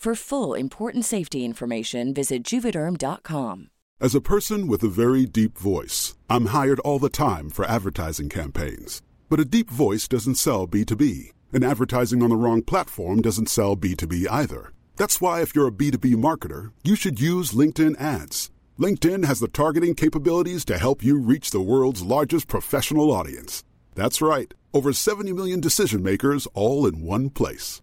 For full important safety information, visit juvederm.com. As a person with a very deep voice, I'm hired all the time for advertising campaigns. But a deep voice doesn't sell B2B, and advertising on the wrong platform doesn't sell B2B either. That's why, if you're a B2B marketer, you should use LinkedIn ads. LinkedIn has the targeting capabilities to help you reach the world's largest professional audience. That's right, over 70 million decision makers all in one place.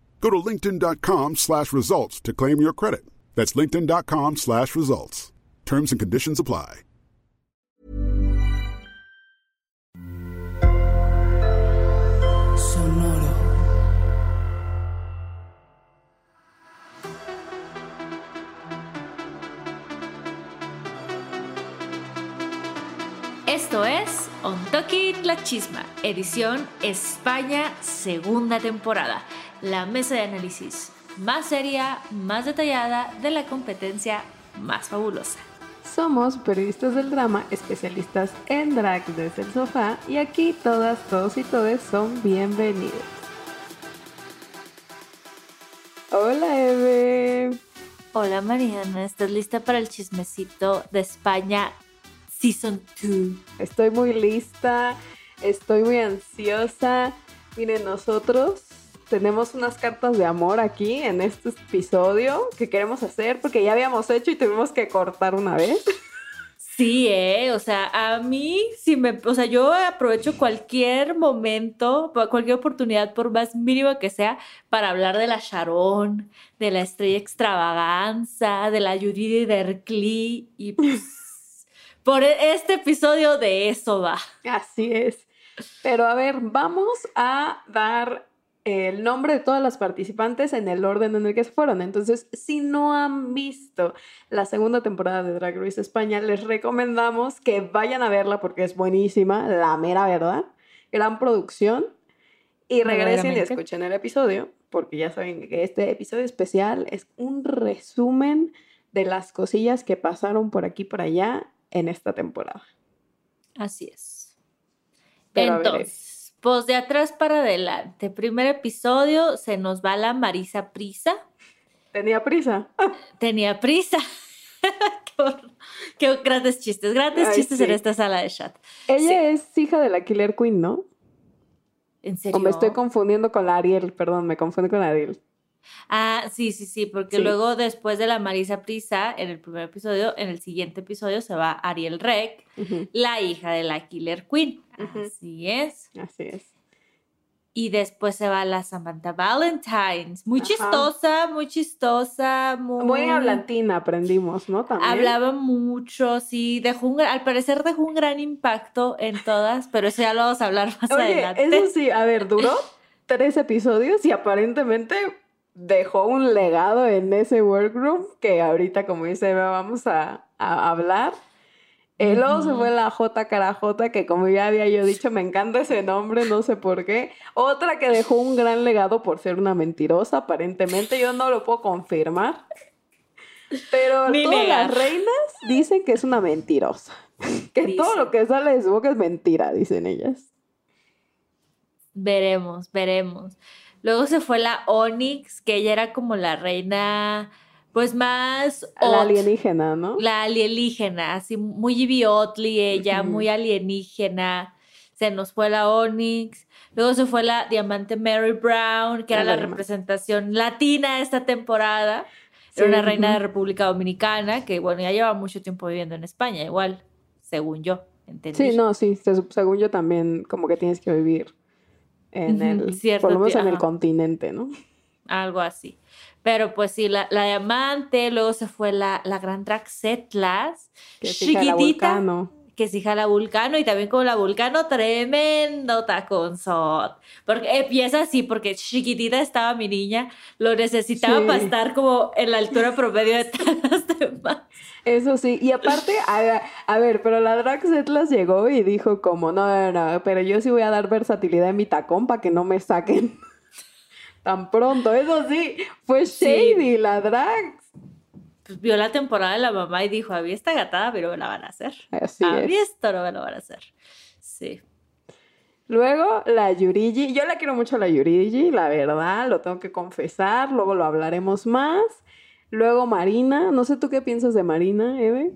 Go to linkedin.com slash results to claim your credit. That's linkedin.com slash results. Terms and conditions apply. Sonoro. Esto es On Toki La Chisma, edición España, segunda temporada. La mesa de análisis más seria, más detallada de la competencia más fabulosa. Somos periodistas del drama, especialistas en drag desde el sofá y aquí todas, todos y todes son bienvenidos. Hola Eve. Hola Mariana, ¿estás lista para el chismecito de España Season 2? Estoy muy lista, estoy muy ansiosa. Miren, nosotros tenemos unas cartas de amor aquí en este episodio que queremos hacer porque ya habíamos hecho y tuvimos que cortar una vez. Sí, eh, o sea, a mí si me, o sea, yo aprovecho cualquier momento, cualquier oportunidad, por más mínima que sea, para hablar de la Sharon, de la Estrella Extravaganza, de la Judith Dercli y pues por este episodio de eso va. Así es. Pero a ver, vamos a dar el nombre de todas las participantes en el orden en el que se fueron. Entonces, si no han visto la segunda temporada de Drag Race España, les recomendamos que vayan a verla porque es buenísima, la mera verdad, gran producción. Y regresen y escuchen el episodio, porque ya saben que este episodio especial es un resumen de las cosillas que pasaron por aquí y por allá en esta temporada. Así es. Pero Entonces, pues de atrás para adelante. Primer episodio, se nos va la Marisa Prisa. Tenía prisa. Tenía prisa. qué, grandes chistes, grandes Ay, chistes sí. en esta sala de chat. Ella es hija de la Killer Queen, ¿no? ¿En serio? O me estoy confundiendo con la Ariel, perdón, me confundí con la Ariel. Ah, sí, sí, sí, porque Sí. luego después de la Marisa Prisa, en el primer episodio, en el siguiente episodio se va Ariel Rec, la hija de la Killer Queen. Así es. Así es. Y después se va la Samantha Valentines. Muy Ajá. chistosa, muy chistosa, muy... Muy hablantina aprendimos, ¿no? También. Hablaba mucho, sí, dejó un, al parecer dejó un gran impacto en todas, pero eso ya lo vamos a hablar más Oye, adelante. eso sí, a ver, duró tres episodios y aparentemente dejó un legado en ese workroom que ahorita, como dice Eva, vamos a, a hablar. Eh, luego se fue la J Carajota, que como ya había yo dicho, me encanta ese nombre, no sé por qué. Otra que dejó un gran legado por ser una mentirosa, aparentemente. Yo no lo puedo confirmar. Pero todas las reinas dicen que es una mentirosa. Que todo lo que sale de su boca es mentira, dicen ellas. Veremos, veremos. Luego se fue la Onyx, que ella era como la reina, pues más... La alienígena, ¿no? La alienígena, así muy biotli ella, muy alienígena. Se nos fue la Onyx. Luego se fue la Diamante Mary Brown, que era la representación latina de esta temporada. Era una reina de República Dominicana, que bueno, ya lleva mucho tiempo viviendo en España, igual, según yo. Entendí. Sí, no, sí, según yo también, como que tienes que vivir en el, por lo menos en el continente, ¿no? Algo así. Pero pues sí, la, la diamante, luego se fue la, la gran Draxetlas, chiquitita, que es hija de la Vulcano, y también como la Vulcano, tremendo taconzot. Porque empieza así, porque chiquitita estaba mi niña, lo necesitaba para estar como en la altura promedio de todas las demás. Eso sí, y aparte, a, ver, pero la Drax Atlas llegó y dijo como, no, no, no, pero yo sí voy a dar versatilidad en mi tacón para que no me saquen tan pronto. Eso sí, fue Shady, la Drax. Pues vio la temporada de la mamá y dijo, había esta gatada, pero me la van a hacer. Así había esto, no me lo van a hacer. Sí. Luego la Yurigi, yo la quiero mucho la Yurigi, la verdad, lo tengo que confesar, luego lo hablaremos más. Luego Marina, no sé tú qué piensas de Marina, Eve.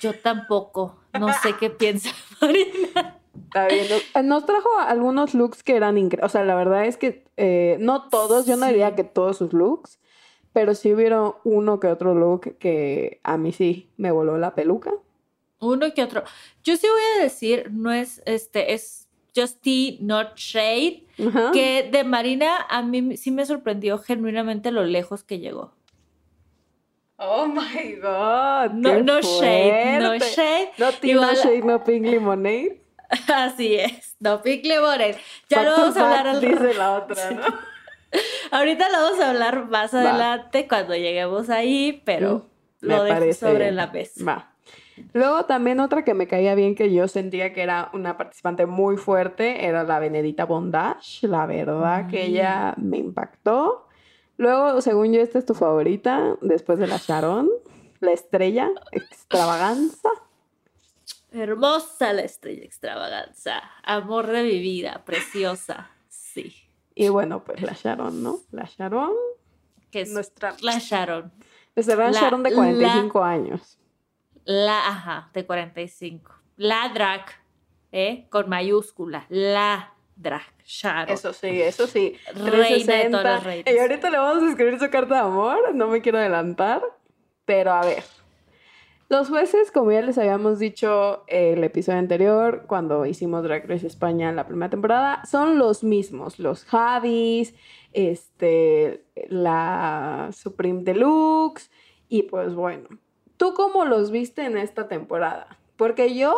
Yo tampoco, no sé qué piensa Marina. Está bien. Nos trajo algunos looks que eran increíbles. O sea, la verdad es que eh, no todos, yo no diría que todos sus looks, pero sí hubieron uno que otro look que a mí sí me voló la peluca. Uno que otro. Yo sí voy a decir, no es este, es Justy Not Shade, que de Marina a mí sí me sorprendió genuinamente lo lejos que llegó. Oh my god. No, no shade, no shade. No Tina Shade, no Pink Lemonade. Así es, no Pink Lemonade. Ya lo vamos a hablar al Dice la otra, ¿no? Ahorita lo vamos a hablar más adelante cuando lleguemos ahí, pero mm, lo dejo sobre la mesa. Va. Luego también otra que me caía bien que yo sentía que era una participante muy fuerte era la Benedita Bondage. La verdad que ella me impactó. Luego, según yo, esta es tu favorita después de la Sharon. La estrella extravaganza. Hermosa la estrella extravaganza. Amor de mi vida, preciosa. Sí. Y bueno, pues la Sharon, ¿no? La Sharon. Que es nuestra. La Sharon. Desde la, Sharon de 45 años la, ajá, de 45. La drag, ¿eh? Con mayúscula, la drag, Sharon. Eso sí, eso sí. Reina de todas las reinas. Y ahorita le vamos a escribir su carta de amor, no me quiero adelantar, pero a ver. Los jueces, como ya les habíamos dicho el episodio anterior, cuando hicimos Drag Race España en la primera temporada, son los mismos, los Javis, este, la Supreme Deluxe, y pues bueno, ¿Tú cómo los viste en esta temporada? Porque yo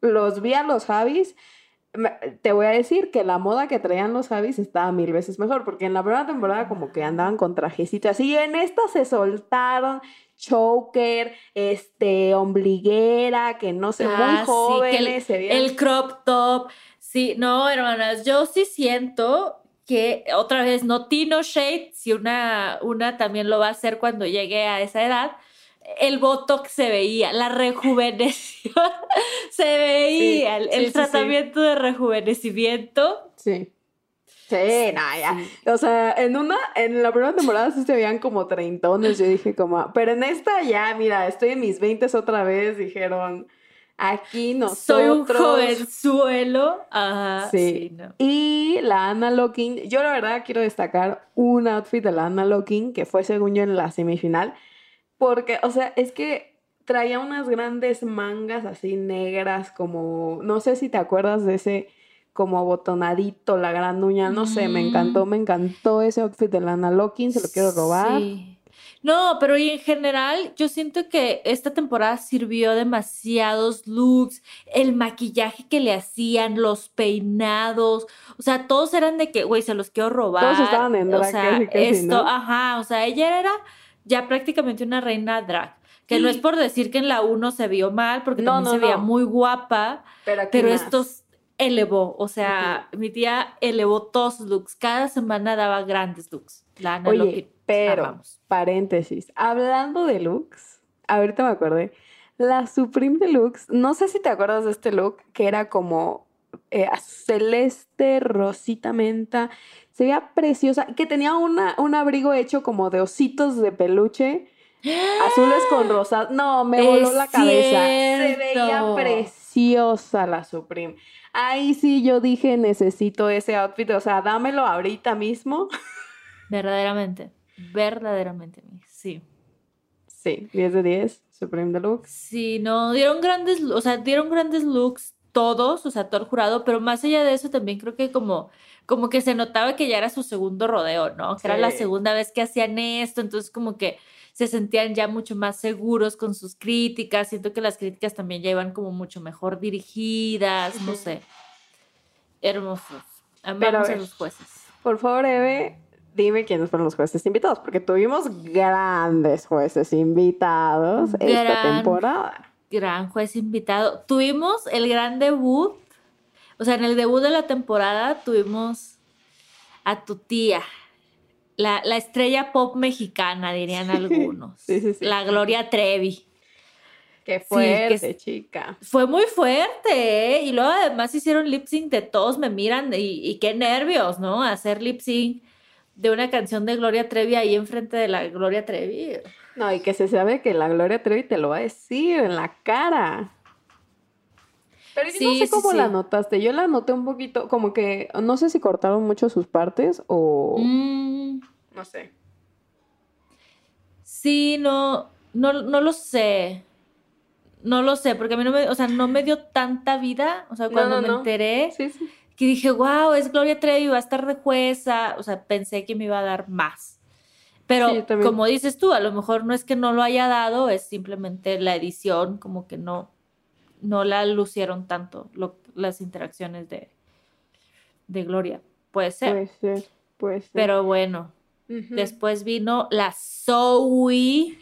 los vi a los Javis. Te voy a decir que la moda que traían los Javis estaba mil veces mejor, porque en la primera temporada como que andaban con trajecitos y en esta se soltaron choker, este, ombliguera, que no sé, muy ah, jóvenes. el, el crop top. Sí, no, hermanas, yo sí siento que otra vez no Tino Shade, si una, una también lo va a hacer cuando llegue a esa edad, el botox se veía, la rejuveneció se veía, el, tratamiento de rejuvenecimiento. Sí. Sí, nada, O sea, en una, en la primera temporada sí se veían como treintones. Yo dije como, pero en esta ya, mira, estoy en mis veintes otra vez, dijeron. Aquí nosotros. Soy un jovenzuelo. Ajá. Sí. Y la Anna Locking, yo la verdad quiero destacar un outfit de la Anna Locking que fue según yo en la semifinal porque, o sea, es que traía unas grandes mangas así negras, como, no sé si te acuerdas de ese como abotonadito, la gran uña, no sé, me encantó, me encantó ese outfit de Lana Locking, se lo quiero robar. Sí. No, pero y en general yo siento que esta temporada sirvió demasiados looks, el maquillaje que le hacían, los peinados, o sea, todos eran de que, güey, se los quiero robar. Todos estaban en drag, o sea, esto, ajá, o sea, ella era ya prácticamente una reina drag. Que no es por decir que en la 1 se vio mal, porque No, también no, se veía muy guapa, Pero, estos elevó, o sea, mi tía elevó todos sus looks, cada semana daba grandes looks. La Ana Oye, pero, amamos. paréntesis, hablando de looks, ahorita me acordé, la Supreme Deluxe, no sé si te acuerdas de este look, que era como eh, celeste, rosita menta, se veía preciosa, que tenía una, un abrigo hecho como de ositos de peluche, azules con rosas, no, me voló Es la cabeza, se veía cierto. preciosa la Supreme. Ahí sí yo dije, necesito ese outfit, o sea, dámelo ahorita mismo. Verdaderamente, verdaderamente, sí. Sí, 10 de 10, Supreme Deluxe. Sí, no, dieron grandes, o sea, dieron grandes looks todos, o sea, todo el jurado, pero más allá de eso también creo que como, como que se notaba que ya era su segundo rodeo, ¿no? Que era la segunda vez que hacían esto, entonces como que se sentían ya mucho más seguros con sus críticas, siento que las críticas también ya iban como mucho mejor dirigidas, no sé. Hermosos. A Amamos a los jueces. Por favor, Eve, dime quiénes fueron los jueces invitados, porque tuvimos grandes jueces invitados esta temporada. gran juez invitado. Tuvimos el gran debut, o sea, en el debut de la temporada tuvimos a tu tía, la, la estrella pop mexicana, dirían algunos. sí, sí, sí. La Gloria Trevi. Qué que fuerte, es- chica. Fue muy fuerte, ¿eh? Y luego además hicieron lip sync de todos me miran y, y qué nervios, ¿no? Hacer lip sync de una canción de Gloria Trevi ahí enfrente de la Gloria Trevi. No, y que se sabe que la Gloria Trevi te lo va a decir en la cara. Pero yo no Sí, sé sí, cómo la sí. notaste. Yo la noté un poquito, como que no sé si cortaron mucho sus partes o Mm. No sé. Sí, no, no, no lo sé. No lo sé, porque a mí no me, o sea, no me dio tanta vida. O sea, cuando no, me enteré, Sí, sí. que dije, wow, es Gloria Trevi, va a estar de jueza. O sea, pensé que me iba a dar más. Pero Sí, como dices tú, a lo mejor no es que no lo haya dado, es simplemente la edición, como que no, no la lucieron tanto lo- las interacciones de, de Gloria. Puede ser. Puede ser, puede ser. Pero bueno, Después vino la Zoe.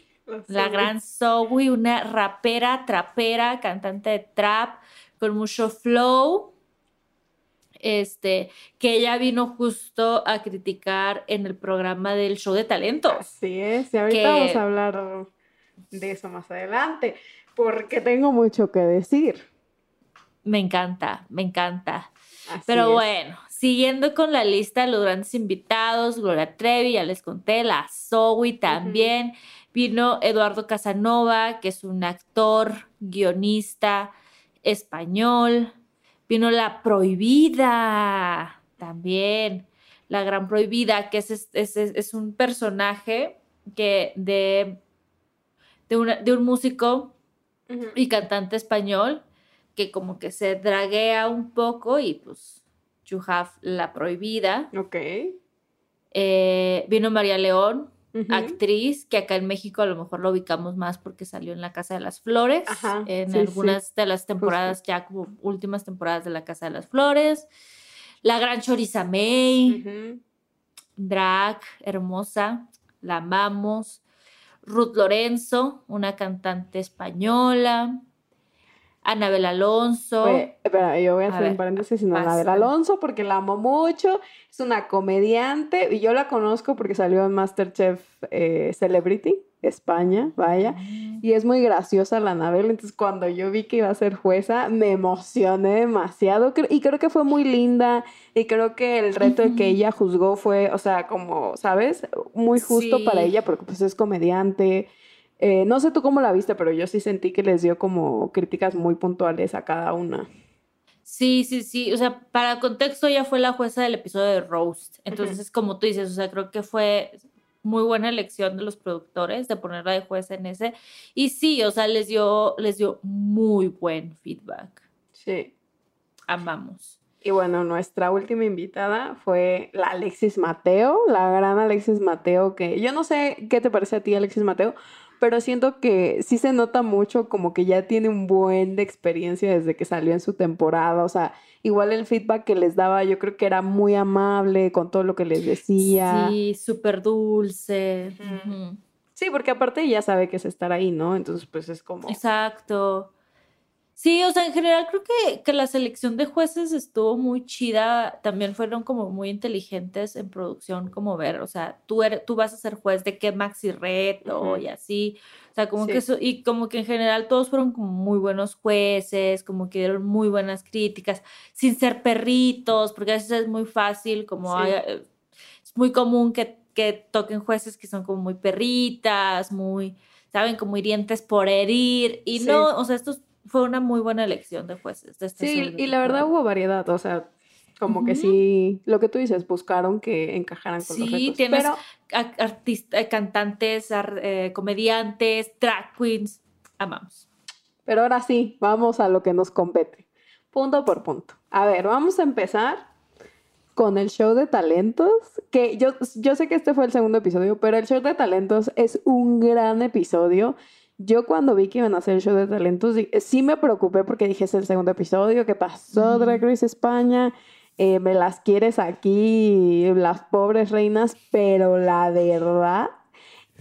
La gran Zoe, una rapera, trapera, cantante de trap con mucho flow. Este, que ella vino justo a criticar en el programa del show de talentos. Así es, y ahorita que- vamos a hablar de eso más adelante, porque tengo mucho que decir. Me encanta, me encanta. Así Pero es. bueno, siguiendo con la lista de los grandes invitados, Gloria Trevi, ya les conté, la Zoe también. Vino Eduardo Casanova, que es un actor, guionista español. Vino La Prohibida, también. La Gran Prohibida, que es, es, es- es un personaje que de, de, una- de un músico y cantante español que como que se draguea un poco y pues you have la prohibida. Ok. Eh, vino María León, actriz, que acá en México a lo mejor lo ubicamos más porque salió en La Casa de las Flores, Ajá, en sí, sí, algunas de las temporadas, ya como últimas temporadas de La Casa de las Flores. La gran Choriza May, drag, hermosa, la amamos. Ruth Lorenzo, una cantante española. Anabel Alonso. Oye, espera, yo voy a A hacer ver, un paréntesis vas, Anabel. Alonso porque la amo mucho, es una comediante y yo la conozco porque salió en Masterchef eh, Celebrity, España, vaya, y es muy graciosa la Anabel, entonces cuando yo vi que iba a ser jueza me emocioné demasiado y creo que fue muy linda y creo que el reto que ella juzgó fue, o sea, como, ¿sabes? Muy justo para ella porque pues es comediante. Eh, no sé tú cómo la viste, pero yo sí sentí que les dio como críticas muy puntuales a cada una. Sí, sí, sí. O sea, para contexto, ella fue la jueza del episodio de Roast. Entonces, como tú dices, o sea, creo que fue muy buena elección de los productores de ponerla de jueza en ese. Y sí, o sea, les dio, les dio muy buen feedback. Sí. Amamos. Y bueno, nuestra última invitada fue la Alexis Mateo, la gran Alexis Mateo, que yo no sé qué te parece a ti, Alexis Mateo, pero siento que sí se nota mucho como que ya tiene un buen de experiencia desde que salió en su temporada, o sea, igual el feedback que les daba yo creo que era muy amable con todo lo que les decía. Sí, súper dulce. Sí, porque aparte ella sabe que es estar ahí, ¿no? Entonces, pues es como... Exacto. Sí, o sea, en general creo que, que la selección de jueces estuvo muy chida. También fueron como muy inteligentes en producción, como ver, o sea, tú, eres, tú vas a ser juez de qué maxi reto y así. O sea, como Sí. que eso, y como que en general todos fueron como muy buenos jueces, como que dieron muy buenas críticas, sin ser perritos, porque a veces es muy fácil, como Sí. hay, eh, es muy común que, que toquen jueces que son como muy perritas, muy, saben, como hirientes por herir. Y Sí. no, o sea, esto fue una muy buena elección de jueces. De esta Sí, y la verdad hubo variedad, o sea, como que sí, lo que tú dices, buscaron que encajaran con los Sí, retos. tienes Pero a- artist- eh, cantantes, ar- eh, comediantes, drag queens. Amamos. Pero ahora sí, vamos a lo que nos compete. Punto por punto. A ver, vamos a empezar con el show de talentos, que yo, yo sé que este fue el segundo episodio, pero el show de talentos es un gran episodio. Yo cuando vi que iban a hacer el show de talentos, sí me preocupé porque dije, es el segundo episodio, ¿qué pasó. Drag Race España? Eh, me las quieres aquí, las pobres reinas, pero la verdad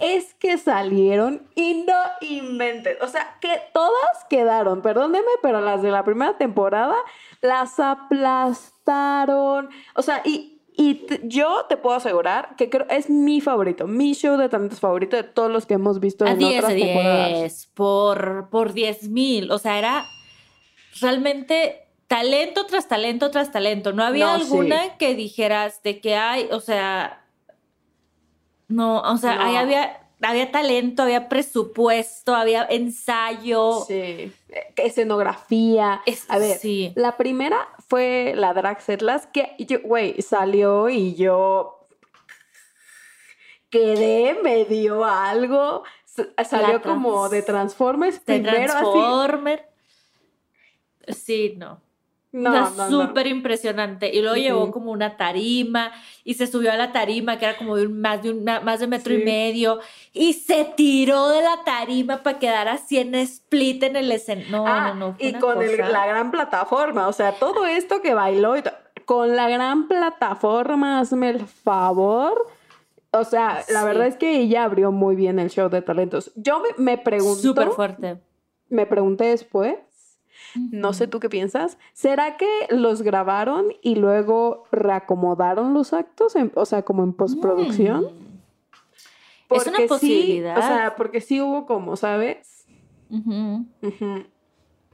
es que salieron y no inventen. O sea, que todas quedaron, perdónenme, pero las de la primera temporada las aplastaron. O sea, y, y yo te puedo asegurar que creo, es mi favorito, mi show de talentos favorito de todos los que hemos visto A en 10 otras temporadas. 10 por, por 10 mil. O sea, era realmente talento tras talento tras talento. No había No, alguna sí. que dijeras de que hay, o sea, no, o sea, ahí había, había talento, había presupuesto, había ensayo. Sí, escenografía. Es- A ver, sí. la primera fue la Drag Setlas, que, güey, salió y yo quedé, me dio algo. Salió como de Transformers de primero, así. Transformer. Sí, no. No, sea, no, no. súper impresionante. Y luego llevó como una tarima y se subió a la tarima, que era como de un- más, de una, más de metro Sí. y medio, y se tiró de la tarima para quedar así en split en el escenario. No, Ah, no, no. fue y con el- la gran plataforma, o sea, todo esto que bailó y con la gran plataforma, hazme el favor. O sea, la verdad es que ella abrió muy bien el show de talentos. Yo me, me pregunto, Súper fuerte. me pregunté después, no sé tú qué piensas, ¿será que los grabaron y luego reacomodaron los actos, en- o sea, como en postproducción? Mm. Es una sí, posibilidad. o sea, porque sí hubo como, ¿sabes?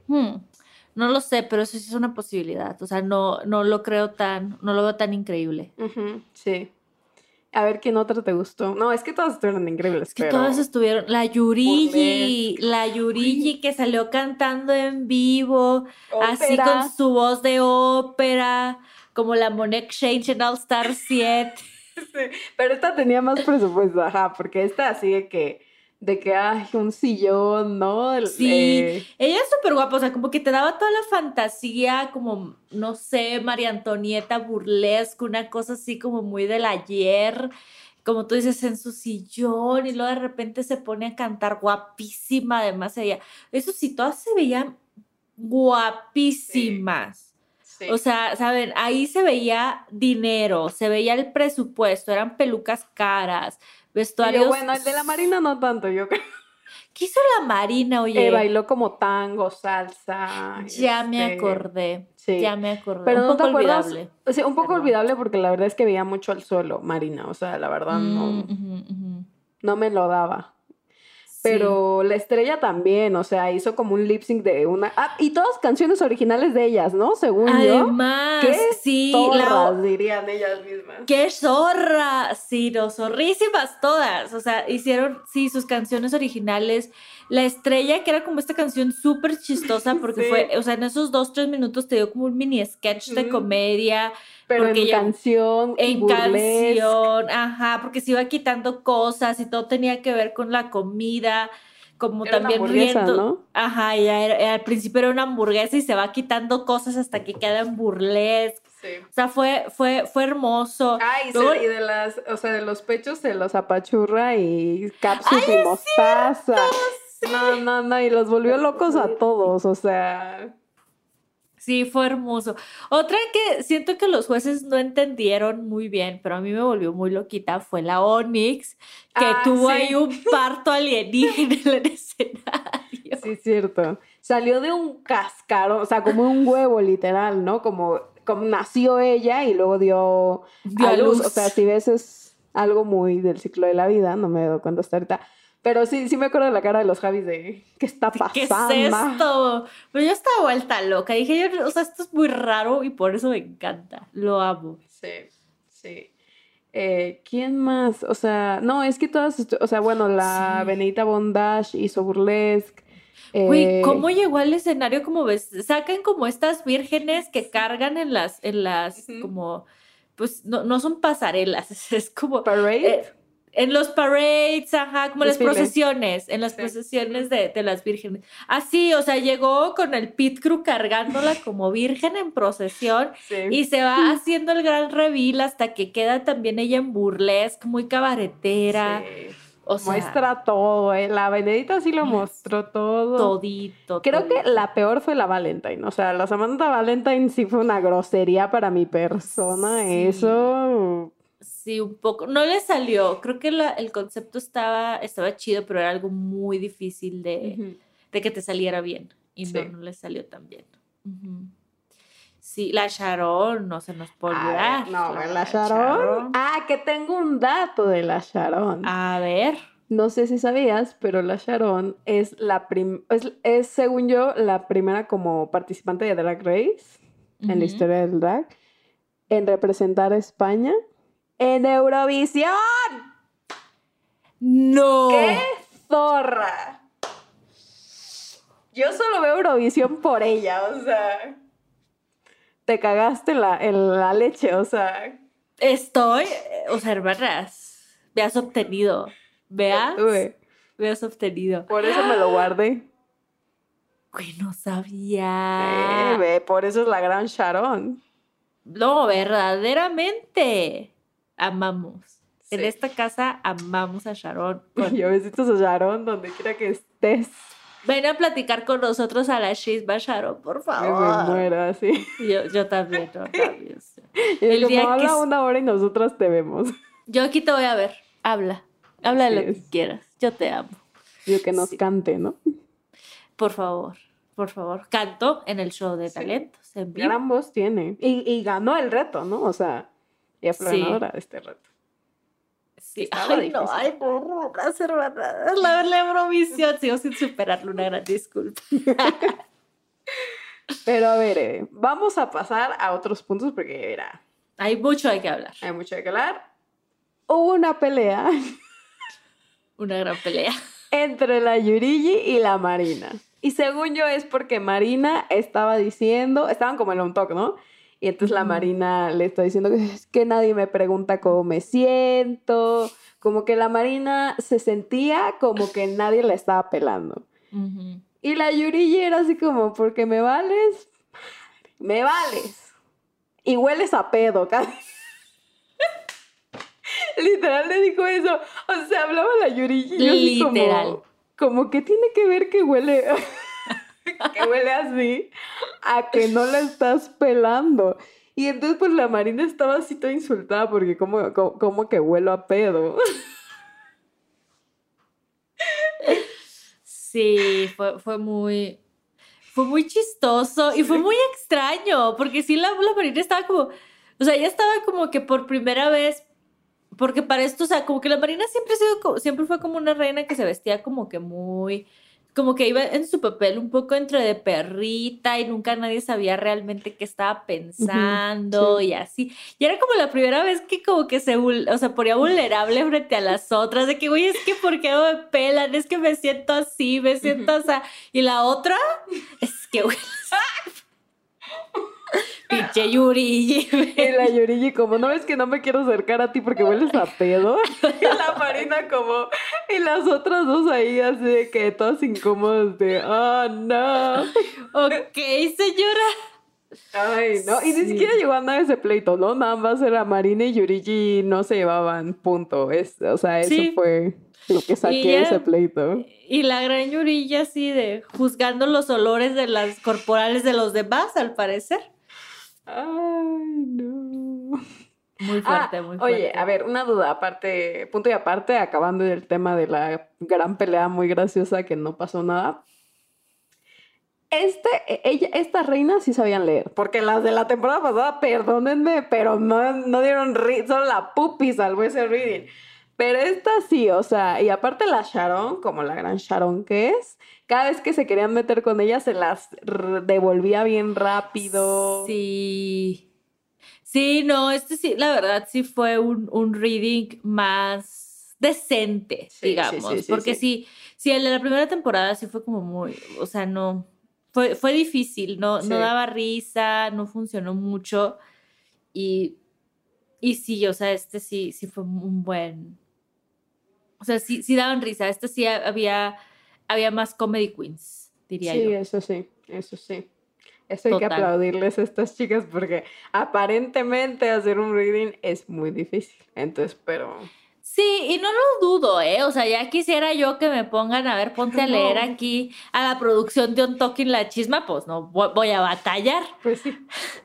Hmm. No lo sé, pero eso sí es una posibilidad. O sea, no, no lo creo tan, no lo veo tan increíble. Sí. A ver, ¿quién otra te gustó? No, es que todas estuvieron increíbles, Es que pero... todas estuvieron. La Yurigi, la Yurigi que salió cantando en vivo, así con su voz de ópera, como la Monet Exchange en All Star 7. Sí, Pero esta tenía más presupuesto, ajá, porque esta así de que, de que hay un sillón, ¿no? Sí, eh, ella es súper guapa, o sea, como que te daba toda la fantasía, como, no sé, María Antonieta burlesque, una cosa así como muy del ayer, como tú dices, en su sillón, y luego de repente se pone a cantar guapísima, además ella. Eso sí, todas se veían guapísimas. sí. O sea, saben, ahí se veía dinero, se veía el presupuesto, eran pelucas caras, Yo, vestuarios. bueno, el de la Marina no tanto, yo creo ¿Qué hizo la Marina, oye? que bailó como tango, salsa. Ya me este, acordé. Sí. Ya me acordé. Pero un no te poco acuerdas, olvidable. o sea, un poco Perdón. olvidable porque la verdad es que veía mucho al suelo, Marina, o sea, la verdad Mm, no, ujú. no me lo daba. Sí. Pero la estrella también, o sea, hizo como un lip sync de una... Ah, y todas canciones originales de ellas, ¿no? Según yo. Además, ¿Qué sí, Zorras, la, dirían ellas mismas. ¡Qué zorra! Sí, no, zorrísimas todas. O sea, hicieron, sí, sus canciones originales. La estrella, que era como esta canción súper chistosa, porque Sí. fue, o sea, en esos dos, tres minutos te dio como un mini sketch de comedia. Pero porque en ella- canción, En burlesque. canción, ajá, porque se iba quitando cosas y todo tenía que ver con la comida, como Era también riendo. ¿no? Ajá, ya era- al principio era una hamburguesa y se va quitando cosas hasta que queda en burlesque. Sí. O sea, fue, fue, fue hermoso. Ay, Luego- y de las, o sea, de los pechos se los apachurra y capsup y mostaza. No, no, no, y los volvió locos a todos, o sea. Sí, fue hermoso. Otra que siento que los jueces no entendieron muy bien, pero a mí me volvió muy loquita, fue la Onyx, que Ah, tuvo sí. ahí un parto alienígena en el escenario. Sí, es cierto. Salió de un cascarón, o sea, como un huevo, literal, ¿no? Como, como nació ella y luego dio, Dio a a luz. luz. O sea, si ves es algo muy del ciclo de la vida, no me doy cuenta hasta ahorita. Pero sí, sí me acuerdo de la cara de los Javis de ¿qué está pasando? ¿Qué es esto? Pero yo estaba vuelta loca. Dije, yo, o sea, esto es muy raro y por eso me encanta. Lo amo. Sí, sí. Eh, ¿Quién más? O sea, no, es que todas, o sea, bueno, la Sí. Benedita Bondage hizo Burlesque. Güey, eh, ¿cómo llegó al escenario? Como ves, sacan como estas vírgenes que cargan en las, en las, como, pues no, no son pasarelas, es como Parade? eh, en los parades, ajá, como las procesiones, en las Sí. procesiones de, de las vírgenes. Así, o sea, llegó con el pit crew cargándola como virgen en procesión Sí. y se va haciendo el gran reveal hasta que queda también ella en burlesque, muy cabaretera. Sí. O sea, Muestra todo, ¿eh? La Benedita sí lo mostró todo. todito. Creo que la peor fue la Valentine. O sea, la Samantha Valentine sí fue una grosería para mi persona. Sí. Eso. Sí, un poco. No le salió. Creo que la- el concepto estaba, estaba chido, pero era algo muy difícil de, de que te saliera bien. Y Sí. no, no le salió tan bien. Sí, la Sharon no se nos puede olvidar. ver, no, la Sharon. Ah, que tengo un dato de la Sharon. A ver. No sé si sabías, pero la Sharon es la prim es, es, según yo, la primera como participante de Drag Race en la historia del drag en representar a España en Eurovisión. No. ¡Qué zorra! Yo solo veo Eurovisión por ella, o sea. Te cagaste la, en la leche, o sea. Estoy, o sea, hermanas, me has obtenido. Veas, me has obtenido. Por eso me lo guardé. Güey, no sabía. Eh, ve, por eso es la gran Sharon. No, verdaderamente. Amamos. En Sí. esta casa amamos a Sharon. Con- Yo besitos a Sharon donde quiera que estés. Ven a platicar con nosotros a la Shisba Sharon, por Que me favor. muera, así. Yo, yo también, yo también. sí. El como día habla una hora y nosotras te vemos. Yo aquí te voy a ver. Habla. Habla de lo que quieras. Yo te amo. Digo que nos Sí. cante, ¿no? Por favor. Por favor. Canto en el show de Sí. talentos. En vivo. Gran voz tiene. Y, y ganó el reto, ¿no? O sea, ella fue Sí. de este reto. Sí. Ay, no, difícil. ay, no, las hermanas. La, la Eurovisión. Sigo sin superarlo. Una gran disculpa. Pero a ver, eh, vamos a pasar a otros puntos porque, mira, Hay mucho de qué hablar. hay mucho que hablar. Hubo una pelea Una gran pelea. entre la Yurigi y la Marina. Y según yo es porque Marina estaba diciendo, estaban como en un talk, ¿no? Y entonces la. Marina le está diciendo que es que nadie me pregunta cómo me siento. Como que la Marina se sentía como que nadie la estaba pelando. Y la Yurigi era así como, porque me vales, me vales. Y hueles a pedo, casi. Literal le dijo eso. O sea, hablaba la Yurigi. y yo así como- Literal. Como, que tiene que ver que huele, que huele así, a que no la estás pelando. Y entonces pues la Marina estaba así toda insultada porque como, como, como que huelo a pedo. Sí, fue, fue muy. Fue muy chistoso y fue muy extraño, porque sí, la, la Marina estaba como. O sea, ella estaba como que por primera vez. Porque para esto, o sea, como que la Marina siempre, ha sido, siempre fue como una reina que se vestía como que muy. Como que iba en su papel un poco entre de perrita y nunca nadie sabía realmente qué estaba pensando y así. Y era como la primera vez que como que se, o sea, ponía vulnerable frente a las otras, de que, güey, es que ¿por qué no me pelan? Es que me siento así, me siento así. Y la otra, es que, güey, pinche Yuri. Y la Yurigi como, ¿no ves que no me quiero acercar a ti porque hueles a pedo? Y la Marina como, y las otras dos ahí así de que todas incómodas de, oh no. ok, señora. Ay, no, y ni siquiera llegó a nada ese pleito, ¿no? Nada más era Marina y Yurigi no se llevaban, punto. Es, o sea, eso Sí. fue lo que saqué de ese pleito. Y la gran Yurilla así de juzgando los olores de las corporales de los demás, al parecer. Ay, no. Muy Ah, fuerte, muy fuerte. Oye, a ver, una duda aparte, punto y aparte, acabando el tema de la gran pelea muy graciosa que no pasó nada. Este, e- ella, estas reinas sí sabían leer, porque las de la temporada pasada, perdónenme, pero no, no dieron read, solo la puppy salvó ese reading. Pero esta sí, o sea, y aparte la Sharon, como la gran Sharon que es, cada vez que se querían meter con ella se las devolvía bien rápido. Sí. Sí, no, este sí, la verdad sí fue un, un reading más decente, Sí, digamos. sí, sí, porque sí. sí. el de la primera temporada sí fue como muy, o sea, no, fue, fue difícil, no, no daba risa, no funcionó mucho. Y, y sí, o sea, este sí, sí fue un buen. O sea, sí, sí daban risa. Este sí había, había más comedy queens, diría Sí, yo. eso sí, eso sí. Eso hay que aplaudirles a estas chicas porque aparentemente hacer un reading es muy difícil. Entonces, pero... Sí, y no lo dudo, ¿eh? O sea, ya quisiera yo que me pongan, a ver, ponte a leer No. aquí a la producción de Un Talking la Chisma, pues no, voy, a batallar. Pues sí.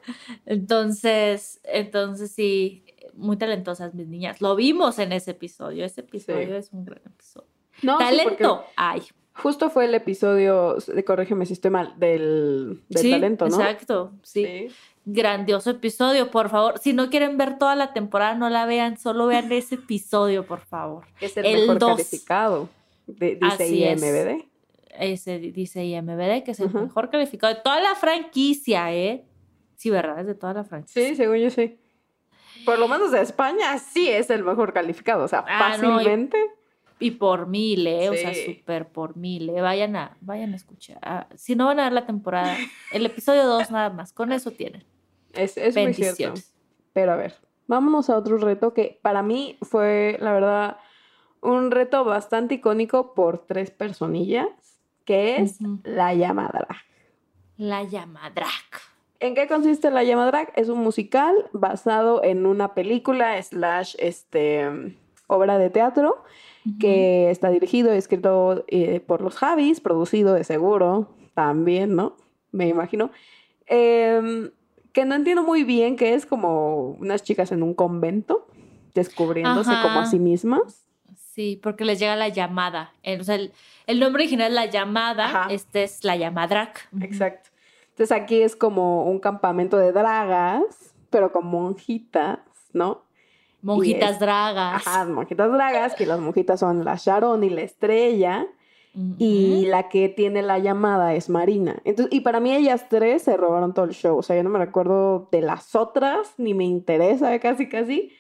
Entonces, entonces sí, muy talentosas mis niñas. Lo vimos en ese episodio, ese episodio Sí. es un gran episodio. No, sí, porque Talento, ay. Justo fue el episodio, de corrígeme si estoy mal, del, del sí, talento, ¿no? Exacto, sí. Grandioso episodio, por favor. Si no quieren ver toda la temporada, no la vean, solo vean ese episodio, por favor. Es el, El mejor dos. calificado, de- dice Así es. IMBD. Ese di- dice IMBD, que es el mejor calificado de toda la franquicia, ¿eh? Sí, ¿verdad? Es de toda la franquicia. Sí, según yo sí. Por lo menos de España sí es el mejor calificado, o sea, Ah, no, y- fácilmente. Y por mil, ¿eh? O sea, súper por mil, ¿eh? Vayan a, vayan a escuchar. Ah, si no van a ver la temporada, el episodio 2 nada más, con eso tienen. Es, es muy cierto. Pero a ver, vámonos a otro reto que para mí fue, la verdad, un reto bastante icónico por tres personillas, que es la llamadra. La llamadrac. ¿En qué consiste la llamadra? Es un musical basado en una película slash este, obra de teatro que está dirigido y escrito eh, por los Javis, producido de seguro también, ¿no? Me imagino. Em, que no entiendo muy bien, que es como unas chicas en un convento descubriéndose como a sí mismas. Sí, porque les llega la llamada. El, o sea, el, el nombre original es la llamada, Ajá. este es la llamadrac. Ujú. Exacto. Entonces aquí es como un campamento de dragas, pero con monjitas, ¿no? Monjitas es- dragas. Ajá, monjitas dragas, que las monjitas son la Sharon y la Estrella. Y la que tiene la llamada es Marina. Entonces, y para mí ellas tres se robaron todo el show. O sea, yo no me recuerdo de las otras, ni me interesa casi casi.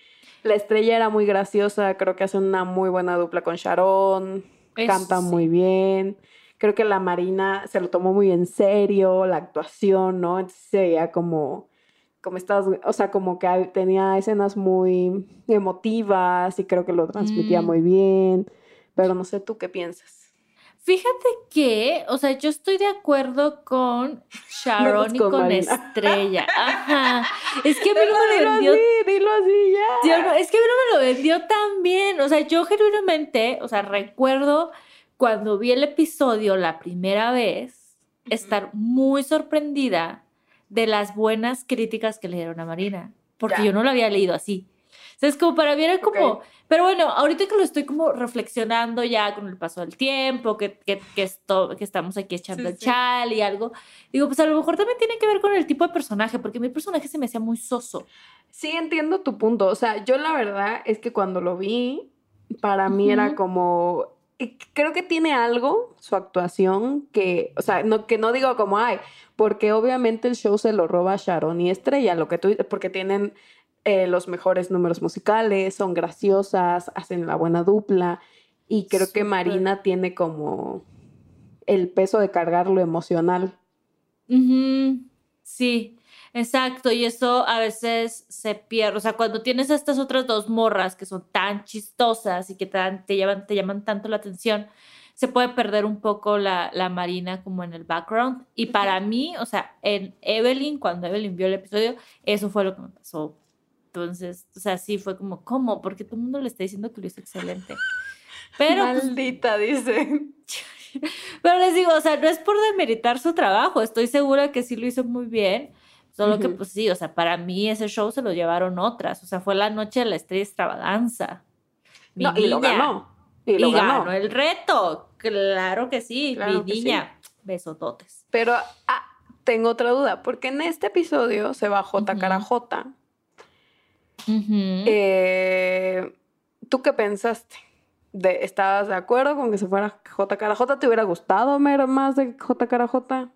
La estrella era muy graciosa, creo que hace una muy buena dupla con Sharon, Eso canta sí. muy bien. Creo que la Marina se lo tomó muy en serio, la actuación, ¿no? Entonces se veía como, como estas, o sea, como que tenía escenas muy emotivas y creo que lo transmitía Mm. muy bien. Pero no sé, ¿tú qué piensas? Fíjate que, o sea, yo estoy de acuerdo con Sharon y con. Estrella. Ajá. Es que a mí no me lo Dilo vendió. así, dilo así ya. yo no- es que a mí no me lo vendió tan bien. O sea, yo genuinamente, o sea, recuerdo cuando vi el episodio la primera vez, estar muy sorprendida de las buenas críticas que le dieron a Marina. Porque Ya. yo no lo había leído así. O sea, es como para mí era como, pero bueno, ahorita que lo estoy como reflexionando ya con el paso del tiempo, que, que, que, esto, que estamos aquí echando Sí, el sí. chal y algo, digo, pues a lo mejor también tiene que ver con el tipo de personaje, porque mi personaje se me hacía muy soso. Sí, entiendo tu punto. O sea, yo la verdad es que cuando lo vi, para mí era como. Creo que tiene algo, su actuación, que, o sea, no, que no digo como, ay, porque obviamente el show se lo roba Sharon y Estrella, lo que tú porque tienen eh, los mejores números musicales, son graciosas, hacen la buena dupla, y creo que. Marina tiene como el peso de cargar lo emocional. Ujú, Sí, exacto. Y eso a veces se pierde. O sea, cuando tienes a estas otras dos morras que son tan chistosas y que te, dan- te, llaman, te llaman tanto la atención, se puede perder un poco la, la Marina como en el background. Y para mí, o sea, en Evelyn, cuando Evelyn vio el episodio, eso fue lo que me pasó. Entonces, o sea, sí fue como, ¿cómo? Porque todo el mundo le está diciendo que lo hizo excelente. Pero, pues, Maldita, dice. pero les digo, o sea, no es por demeritar su trabajo, estoy segura que sí lo hizo muy bien. Solo que, pues sí, o sea, para mí ese show se lo llevaron otras. O sea, fue la noche de la estrella extravaganza. Mi No, y lo niña. ganó. Y lo Y ganó. ganó el reto. Claro que sí, Claro mi que sí. niña. Besototes. Pero ah, tengo otra duda, porque en este episodio se va J cara. Eh, ¿Tú qué pensaste? De, ¿Estabas de acuerdo con que se fuera J cara J? ¿Te hubiera gustado ver más de J cara J?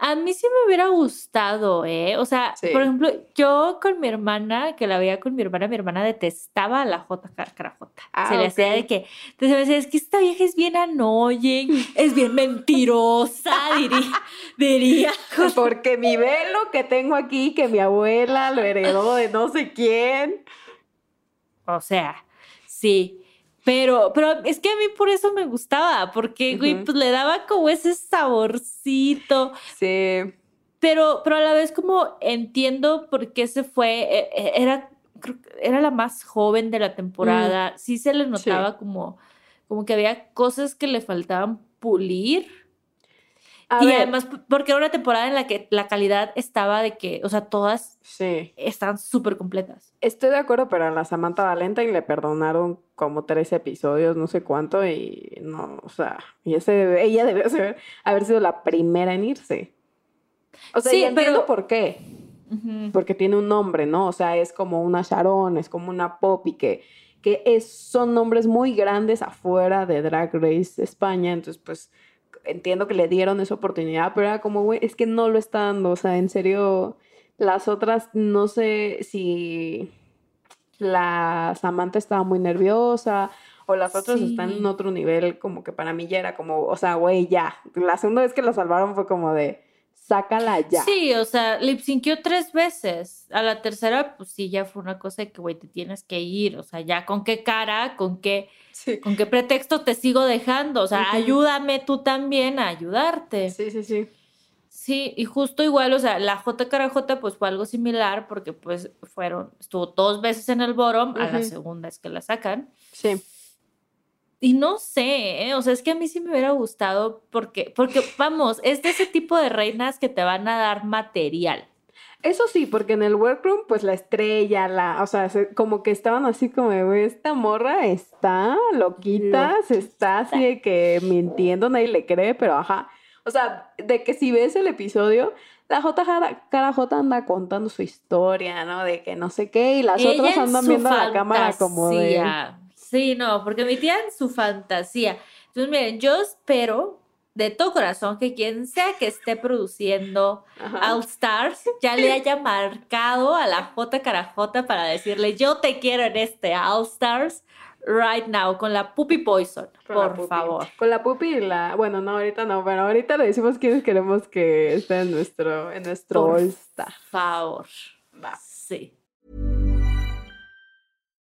A mí sí me hubiera gustado, ¿eh? O sea, Sí. por ejemplo, yo con mi hermana, que la veía con mi hermana, mi hermana detestaba a la J Carajota. Ah, se le hacía ok. de que, entonces me decía, es que esta vieja es bien annoying, es bien mentirosa, diría. diría. Porque mi velo que tengo aquí, que mi abuela lo heredó de no sé quién. O sea, sí. Pero, pero es que a mí por eso me gustaba, porque, güey, pues le daba como ese saborcito. Sí. Pero, pero a la vez como entiendo por qué se fue, e- e- era, creo que era la más joven de la temporada, sí se le notaba como, como que había cosas que le faltaban pulir. A y ver, además porque era una temporada en la que la calidad estaba de que, o sea, todas sí. están súper completas. Estoy de acuerdo, pero a la Samantha Valentine le perdonaron como tres episodios, no sé cuánto, y no, o sea, y ese, ella debió haber sido la primera en irse. O sea, Sí, entiendo por qué. Porque tiene un nombre, ¿no? O sea, es como una Sharon, es como una Poppy, que, que es, son nombres muy grandes afuera de Drag Race España, entonces pues entiendo que le dieron esa oportunidad, pero era como, güey, es que no lo está dando, o sea, en serio, las otras, no sé si la Samantha estaba muy nerviosa. O las otras están en otro nivel, como que para mí ya era como, o sea, güey, ya. La segunda vez que la salvaron fue como de, sácala ya. Sí, o sea, lip synció tres veces. A la tercera, pues sí, ya fue una cosa de que, güey, te tienes que ir. O sea, ya con qué cara, con qué, Sí. con qué pretexto te sigo dejando. O sea, ayúdame tú también a ayudarte. Sí, sí, sí. Sí, y justo igual, o sea, la J cara J pues fue algo similar porque pues fueron, estuvo dos veces en el bottom, a la segunda es que la sacan. Sí. Y no sé, ¿eh? o sea, es que a mí sí me hubiera gustado porque, porque vamos, es de ese tipo de reinas que te van a dar material. Eso sí, porque en el workroom, pues la estrella, la, o sea, se- como que estaban así como, de, "Güey, esta morra está loquita, se está así de que mintiendo, nadie le cree, pero ajá. O sea, de que si ves el episodio, la J cara J anda contando su historia, ¿no? De que no sé qué, y las Ella otras andan viendo la cámara como de. Sí, no, porque mi tía en su fantasía. Entonces, miren, yo espero de todo corazón que quien sea que esté produciendo Ajá. All Stars ya le haya marcado a la J Carajota para decirle yo te quiero en este All Stars right now con la Puppy Poison, Con por pupi. favor. Con la pupi y la. Bueno, no, ahorita no, pero ahorita le decimos quiénes queremos que esté en nuestro, en nuestro Por All Star. favor. Va. Sí.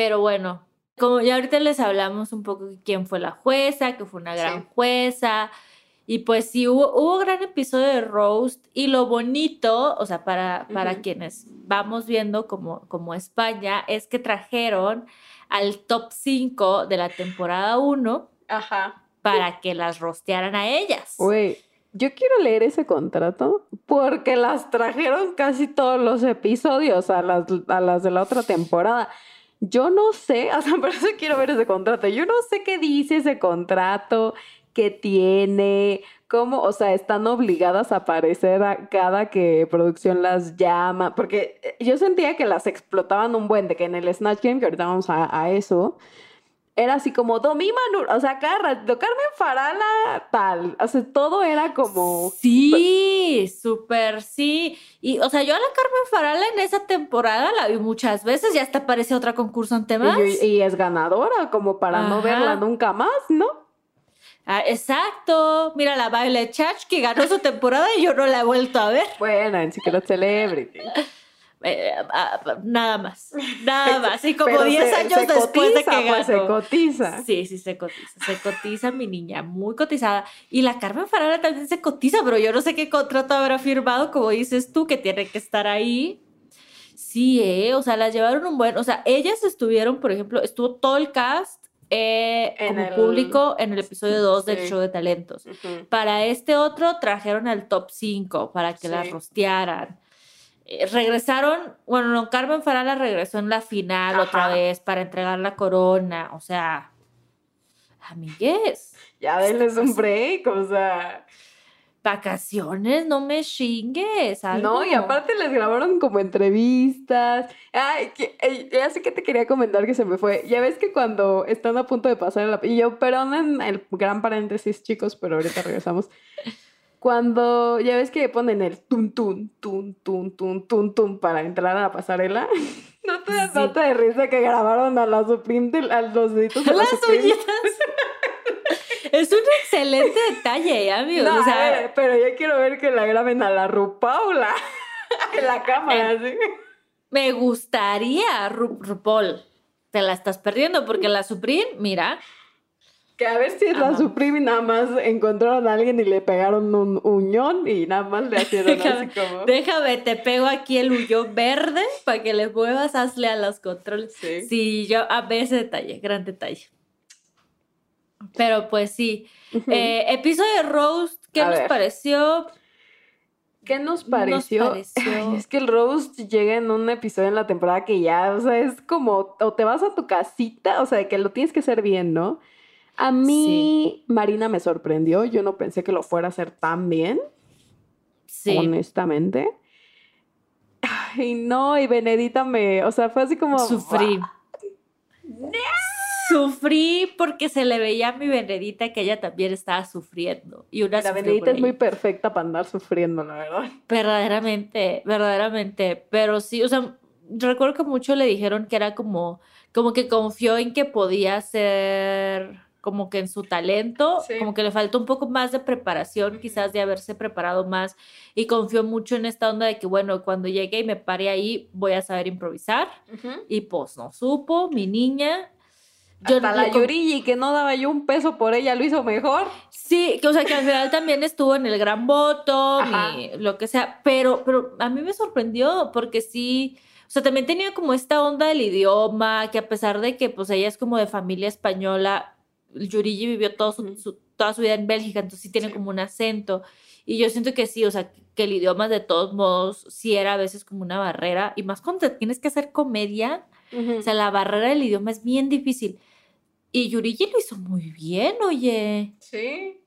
Pero bueno, como ya ahorita les hablamos un poco de quién fue la jueza, que fue una gran Sí. jueza. Y pues sí, hubo, hubo gran episodio de Roast. Y lo bonito, o sea, para, para quienes vamos viendo como, como España, es que trajeron al top 5 de la temporada 1 Ajá. para que las rostearan a ellas. Güey, yo quiero leer ese contrato porque las trajeron casi todos los episodios a las, a las de la otra temporada. Yo no sé, o sea, por eso quiero ver ese contrato. Yo no sé qué dice ese contrato, qué tiene, cómo, o sea, están obligadas a aparecer a cada que producción las llama, porque eh, yo sentía que las explotaban un buen, de que en el Snatch Game, que ahorita vamos a, a eso, era así como Domi Manur, o sea, cada rato, Carmen Farala, tal, o sea, todo era como... Sí, súper sí. Y, o sea, yo a la Carmen Farala en esa temporada la vi muchas veces y hasta aparece otra concursante más. Y, y es ganadora, como para no verla nunca más, ¿no? Ah, exacto. Mira la Violet Chach que ganó su temporada y yo no la he vuelto a ver. Bueno, en Secret Celebrity. Eh, ah, nada más. Nada más. Y como Pero 10 se- años se después de que pues, se ganó. cotiza. Sí, sí, se cotiza. Se cotiza, mi niña, muy cotizada. Y la Carmen Farala también se cotiza, pero yo no sé qué contrato habrá firmado, como dices tú, que tiene que estar ahí. Sí, ¿eh? O sea, las llevaron un buen. O sea, ellas estuvieron, por ejemplo, estuvo todo el cast eh, En como el- público en el episodio 2 del show de talentos. Para este otro trajeron al top 5 para que las Sí. rostearan. Eh, regresaron, bueno, no, Carmen Farala regresó en la final otra vez para entregar la corona. O sea, amigues, Ya denles un break, o sea. vacaciones, no me chingues. algo. No, y aparte les grabaron como entrevistas. Ay, que, eh, ya sé que te quería comentar que se me fue. Ya ves que cuando están a punto de pasar la... Y yo, perdonen el gran paréntesis, chicos, pero ahorita regresamos. Cuando ya ves que ponen el tun tun tun tun tun tun tun para entrar a la pasarela. ¿No te das Sí. nota de risa que grabaron a la Supreme, de- a los deditos de la Las uñitas. es un excelente detalle, ¿eh, amigos. No, o sea, a ver, pero yo quiero ver que la graben a la Rupaula en la cámara, así. me gustaría, Ru- RuPaul. Te la estás perdiendo porque la Supreme, mira, Que a ver si es la. Supreme y nada más encontraron a alguien y le pegaron un uñón y nada más le hicieron así como... déjame, te pego aquí el huyo verde para que le muevas, hazle a los controles. Sí. Sí, yo a ver ese detalle, gran detalle. Pero pues sí. Eh, episodio de Roast, ¿qué A nos ver. pareció? ¿Qué nos pareció? pareció? Ay, es que el roast llega en un episodio en la temporada que ya, o sea, es como, o te vas a tu casita, o sea, que lo tienes que hacer bien, ¿no? A mí, Marina me sorprendió, yo no pensé que lo fuera a hacer tan bien, Sí. honestamente. Ay, no, y Benedita me, o sea, fue así como... Sufrí. Sufrí porque se le veía a mi Benedita que ella también estaba sufriendo. Y una La Benedita es muy perfecta para andar sufriendo, la verdad. Verdaderamente, verdaderamente. Pero sí, o sea, recuerdo que mucho le dijeron que era como, como que confió en que podía ser, como que en su talento, Sí. como que le faltó un poco más de preparación, quizás de haberse preparado más. Y confió mucho en esta onda de que, bueno, cuando llegue y me pare ahí, voy a saber improvisar. Y pues no supo, mi niña. Yo Hasta la Yurigi, que no daba yo un peso por ella, lo hizo mejor. Sí, que, o sea, que al final también estuvo en el gran voto, lo que sea, pero, pero a mí me sorprendió porque sí, o sea, también tenía como esta onda del idioma, que a pesar de que pues ella es como de familia española, Yurigi vivió todo su, toda su vida en Bélgica, entonces sí tiene como un acento. Y yo siento que sí, o sea, que el idioma de todos modos sí era a veces como una barrera, y más cuando tienes que hacer comedia, o sea, la barrera del idioma es bien difícil. Y Yurigi lo hizo muy bien, oye. Sí.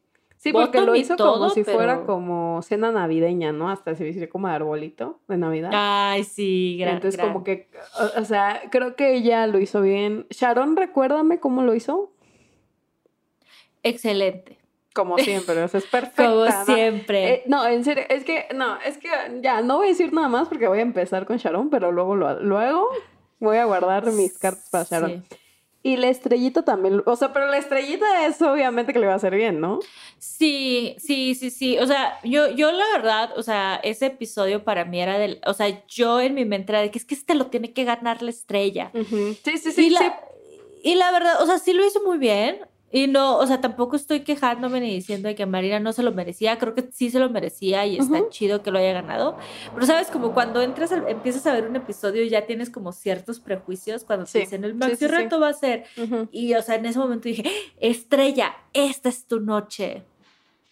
Sí, porque lo hizo como si fuera como cena navideña, ¿no? Hasta se vistió como de arbolito de Navidad. Ay, sí, gran, Entonces, como que, o, sea, creo que ella lo hizo bien. Sharon, recuérdame cómo lo hizo. Excelente. Como siempre, o sea, es perfecta. Como siempre. Eh, no, en serio, es que, no, es que ya, no voy a decir nada más porque voy a empezar con Sharon, pero luego, luego voy a guardar mis cartas para Sharon. Sí. Y la estrellita también, o sea, pero la estrellita es obviamente que le va a hacer bien, ¿no? Sí, sí, sí, sí. O sea, yo, yo la verdad, o sea, ese episodio para mí era del, o sea, yo en mi mente era de que es que este lo tiene que ganar la estrella. Sí, sí, sí. sí. y la verdad, o sea, sí lo hizo muy bien. Y no, o sea, tampoco estoy quejándome ni diciendo que Marina no se lo merecía. Creo que sí se lo merecía y está chido que lo haya ganado. Pero sabes, como cuando entras, empiezas a ver un episodio y ya tienes como ciertos prejuicios cuando te dicen el maxi reto va a ser. Y, o sea, en ese momento dije, estrella, esta es tu noche.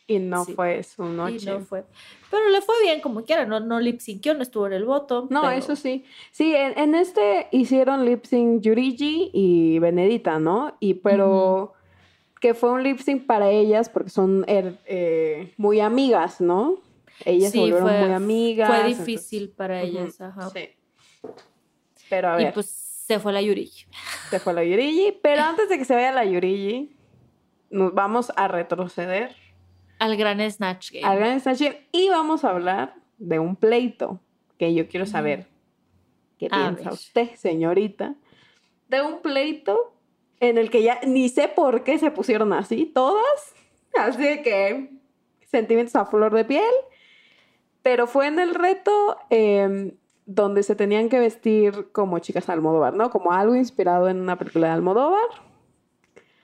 Y no fue su noche. Y no fue. Pero le fue bien como quiera, no, no lip no estuvo en el voto. No, eso sí. Sí, en, este hicieron lip sync Yurigi y Benedita, ¿no? Y pero que fue un lip sync para ellas porque son er, eh, muy amigas, ¿no? Ellas se volvieron muy amigas. Fue difícil para ellas, ajá. Sí. Pero a ver. Y pues se fue la Yurigi. Se fue la Yurigi, pero antes de que se vaya la Yurigi, nos vamos a retroceder. Al gran Snatch Game. Al gran Snatch Game. Y vamos a hablar de un pleito que yo quiero saber. ¿Qué piensa usted, señorita? De un pleito en el que ya ni sé por qué se pusieron así, todas. Así que sentimientos a flor de piel. Pero fue en el reto em, donde se tenían que vestir como chicas Almodóvar, ¿no? Como algo inspirado en una película de Almodóvar.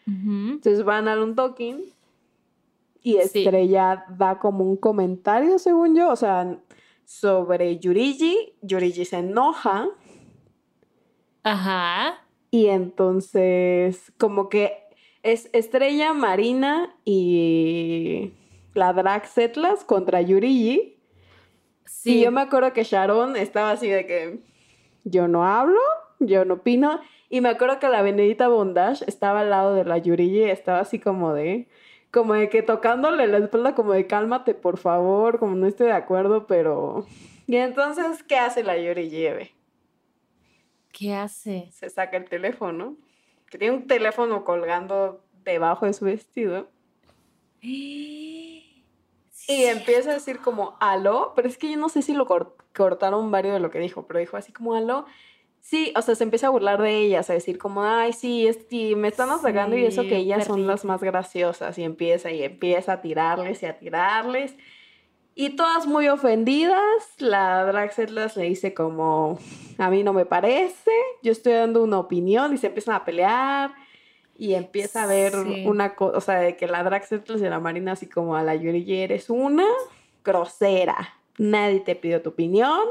Entonces van a un talking y Estrella da como un comentario, según yo, o sea, sobre Yurigi. Yurigi se enoja. Ajá. Y entonces, como que es Estrella, Marina y la Drag Setlas contra Yurigi. Sí. Y yo me acuerdo que Sharon estaba así de que yo no hablo, yo no opino. Y me acuerdo que la Benedita Bondage estaba al lado de la Yurigi, estaba así como de, como de que tocándole la espalda, como de cálmate, por favor, como no estoy de acuerdo, pero. Y entonces, ¿qué hace la Yurigi, ¿Qué hace? Se saca el teléfono, que tiene un teléfono colgando debajo de su vestido. Y empieza a decir como, aló, pero es que yo no sé si lo cortaron varios de lo que dijo, pero dijo así como, aló. Sí, o sea, se empieza a burlar de ellas, a decir como, ay, sí, me están atacando y eso que ellas son las más graciosas. Y empieza y empieza a tirarles y a tirarles. Y todas muy ofendidas, la Draxetlas le dice como, a mí no me parece, yo estoy dando una opinión y se empiezan a pelear y empieza a ver una cosa, o sea, de que la Draxetlas y la Marina así como a la Yuri eres una grosera, nadie te pidió tu opinión.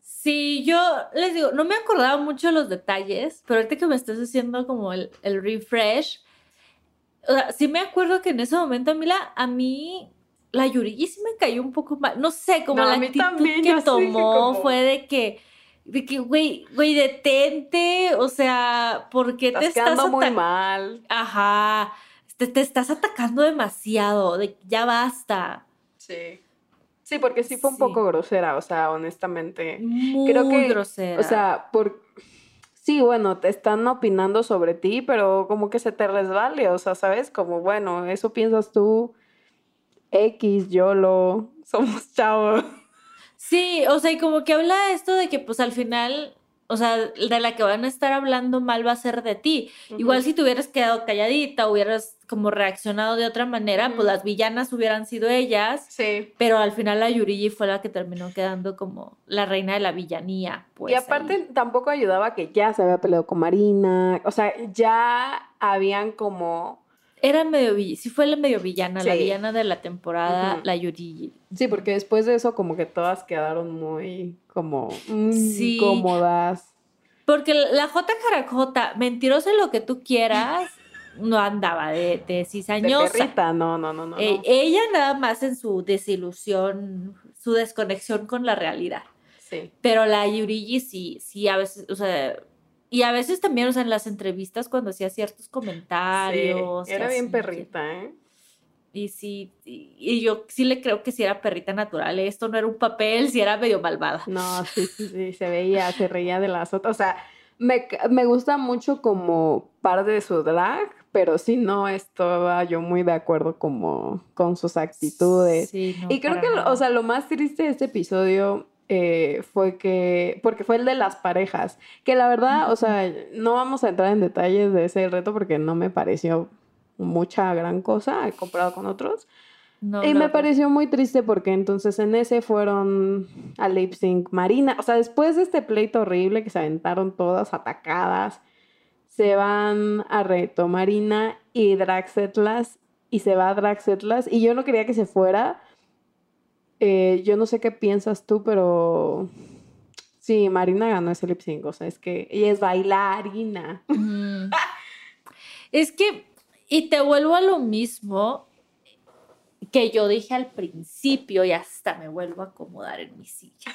Sí, yo les digo, no me acordaba mucho de los detalles, pero ahorita que me estás haciendo como el, el refresh, o sea, sí me acuerdo que en ese momento a mí, la, a mí la Yurigi sí me cayó un poco mal. No sé, como la actitud que tomó fue de que, de que, güey, güey, detente, o sea, porque te estás muy mal. Ajá, te, te, estás atacando demasiado, de ya basta. Sí. Sí, porque sí fue un poco grosera, o sea, honestamente. Muy creo que, grosera. O sea, por... Sí, bueno, te están opinando sobre ti, pero como que se te resbale, o sea, ¿sabes? Como, bueno, eso piensas tú, X, YOLO, somos chavos. Sí, o sea, y como que habla esto de que pues al final o sea, de la que van a estar hablando mal va a ser de ti. Igual si te hubieras quedado calladita, hubieras como reaccionado de otra manera, pues las villanas hubieran sido ellas. Sí. Pero al final la Yurigi fue la que terminó quedando como la reina de la villanía. Pues, y aparte tampoco ayudaba que ya se había peleado con Marina. O sea, ya habían como era medio villana, sí fue la medio villana, la villana de la temporada, la Yuri. Sí, porque después de eso como que todas quedaron muy como incómodas. Porque la J Caracota, mentirosa en lo que tú quieras, no andaba de, de cizañosa. De no, no, no, no, eh, Ella nada más en su desilusión, su desconexión con la realidad. Sí. Pero la Yurigi sí, sí, a veces, o sea, y a veces también, o sea, en las entrevistas cuando hacía ciertos comentarios. era bien perrita, ¿eh? Y sí, y, yo sí le creo que sí era perrita natural. Esto no era un papel, sí era medio malvada. No, sí, sí, sí, se veía, se reía de las otras. O sea, me, me gusta mucho como parte de su drag, pero sí no estaba yo muy de acuerdo como con sus actitudes. Sí, y creo que, o sea, lo más triste de este episodio eh, fue que, porque fue el de las parejas, que la verdad, o sea, no vamos a entrar en detalles de ese reto porque no me pareció mucha gran cosa comparado con otros. y me pareció muy triste porque entonces en ese fueron a lip sync Marina, o sea, después de este pleito horrible que se aventaron todas atacadas, se van a reto Marina y Draxetlas y se va Draxetlas y yo no quería que se fuera eh, yo no sé qué piensas tú, pero sí, Marina ganó ese lip sync. O sea, es que ella es bailarina. es que, y te vuelvo a lo mismo que yo dije al principio y hasta me vuelvo a acomodar en mi silla.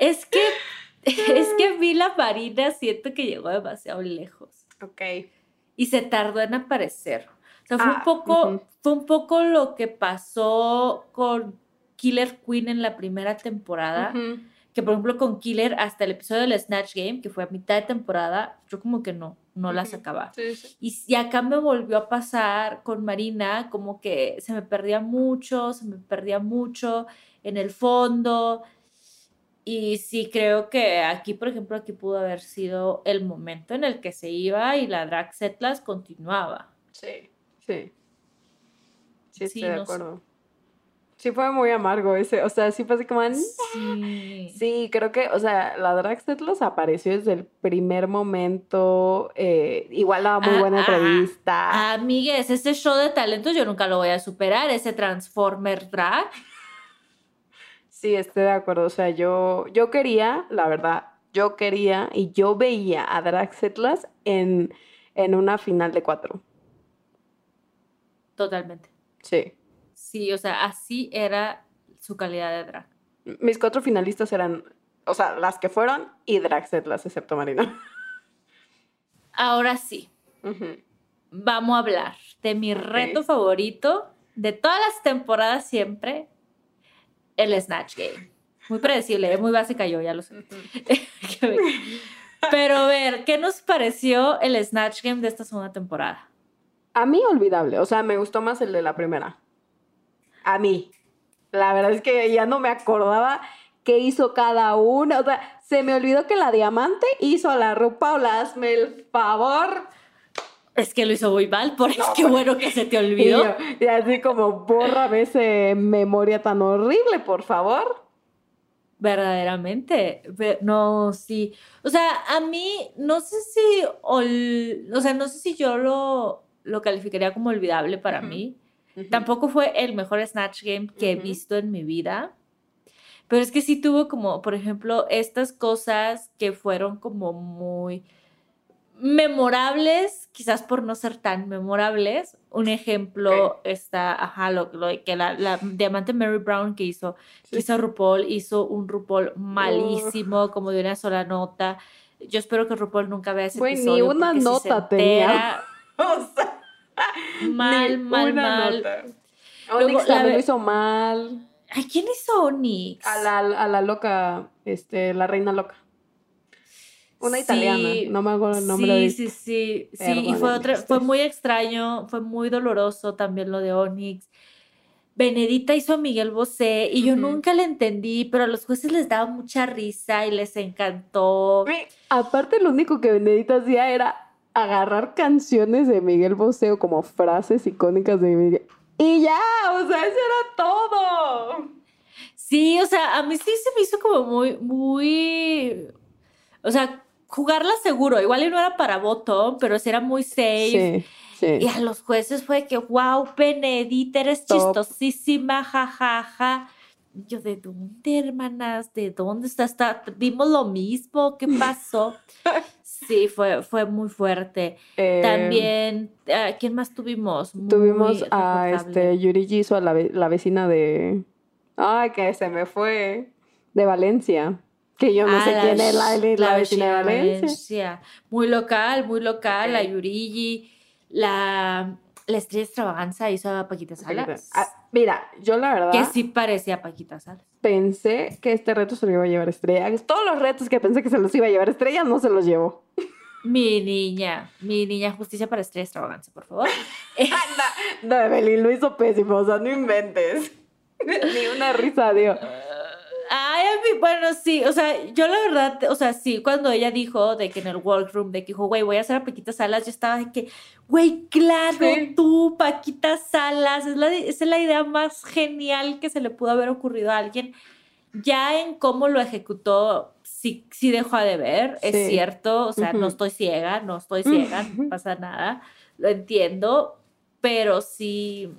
es que, es que vi la Marina, siento que llegó demasiado lejos. Ok. Y se tardó en aparecer. O sea, fue un ah, poco, fue un poco lo que pasó con Killer Queen en la primera temporada. Que por ejemplo con Killer hasta el episodio del Snatch Game, que fue a mitad de temporada, yo como que no, no la sacaba. Y, y, acá me volvió a pasar con Marina, como que se me perdía mucho, se me perdía mucho en el fondo. Y sí creo que aquí, por ejemplo, aquí pudo haber sido el momento en el que se iba y la drag setlas continuaba. Sí, sí. Sí, estoy de acuerdo. Sí fue muy amargo ese, o sea, sí fue así como... Sí. sí creo que, o sea, la Dragsetlos apareció desde el primer momento, eh, igual daba muy ah, buena ah, entrevista. Ah, amigues, ese show de talentos yo nunca lo voy a superar, ese Transformer Drag. Sí, estoy de acuerdo, o sea, yo, yo quería, la verdad, yo quería y yo veía a Dragsetlas en, en una final de cuatro. Totalmente. Sí. Sí, o sea, así era su calidad de drag. Mis cuatro finalistas eran, o sea, las que fueron y Draxetlas, excepto Marina. Ahora sí. Vamos a hablar de mi reto favorito de todas las temporadas siempre, el Snatch Game. Muy predecible, muy básica yo, ya lo sé. Pero a ver, ¿qué nos pareció el Snatch Game de esta segunda temporada? A mí olvidable, o sea, me gustó más el de la primera a mí. La verdad es que ya no me acordaba qué hizo cada una. O sea, se me olvidó que la diamante hizo a la ropa o la hazme el favor. Es que lo hizo muy mal, por eso qué bueno que se te olvidó. Y, así como borra ese memoria tan horrible, por favor. Verdaderamente. No, sí. O sea, a mí no sé si, o sea, no sé si yo lo, lo calificaría como olvidable para mí. Tampoco fue el mejor Snatch Game que he visto en mi vida. Pero es que sí tuvo como, por ejemplo, estas cosas que fueron como muy memorables, quizás por no ser tan memorables. Un ejemplo está, ajá, lo, que la, diamante Mary Brown que hizo, que hizo RuPaul, hizo un RuPaul malísimo, como de una sola nota. Yo espero que RuPaul nunca vea ese episodio. Ni una nota tenía. o sea, mal, mal, mal. Onyx también lo hizo mal. Ay, ¿quién hizo Onyx? A la, a la loca, este, la reina loca. Una italiana, no me acuerdo el nombre. Sí, sí, sí, sí. y fue, fue muy extraño, fue muy doloroso también lo de Onyx. Benedita hizo a Miguel Bosé y yo nunca le entendí, pero a los jueces les daba mucha risa y les encantó. Aparte, lo único que Benedita hacía era agarrar canciones de Miguel Bosé o como frases icónicas de Miguel. Y ya, o sea, eso era todo. Sí, o sea, a mí sí se me hizo como muy, muy. O sea, jugarla seguro. Igual no era para voto, pero sí era muy safe. Sí, sí. Y a los jueces fue que, wow, Benedita, eres Top. chistosísima, jajaja. Ja, ja. Yo, ¿de dónde, hermanas? ¿De dónde está? está? ¿Vimos lo mismo? ¿Qué pasó? sí, fue, fue muy fuerte. Eh, También, ah, ¿quién más tuvimos? Muy Tuvimos a este Yuri Giso, a la, ve- la vecina de. Ay, que se me fue. De Valencia. Que yo no Ah, sé quién es la, la, la vecina de Valencia. Valencia. Muy local, muy local. La Ok. Yurigi, la, la estrella extravaganza hizo a Paquita Salas. Ah, mira, yo la verdad que sí parecía Paquita Salas. Pensé que este reto se lo iba a llevar Estrella. Todos los retos que pensé que se los iba a llevar Estrella no se los llevó. Mi niña, mi niña, justicia para estrella extravaganza, por favor. Eh, No, Evelyn lo hizo pésimo, o sea, no inventes. Ni una risa dio. Ay, a mí, bueno, sí, o sea, yo la verdad, o sea, sí, cuando ella dijo de que en el workroom, de que dijo, güey, voy a hacer a Paquita Salas, yo estaba de que, güey, claro, Sí. tú, Paquita Salas, es la, esa es la idea más genial que se le pudo haber ocurrido a alguien. Ya en cómo lo ejecutó, sí, sí dejó de ver, es Sí. cierto, o sea, no Ujú. estoy ciega, no estoy ciega, no pasa nada, lo entiendo, pero sí,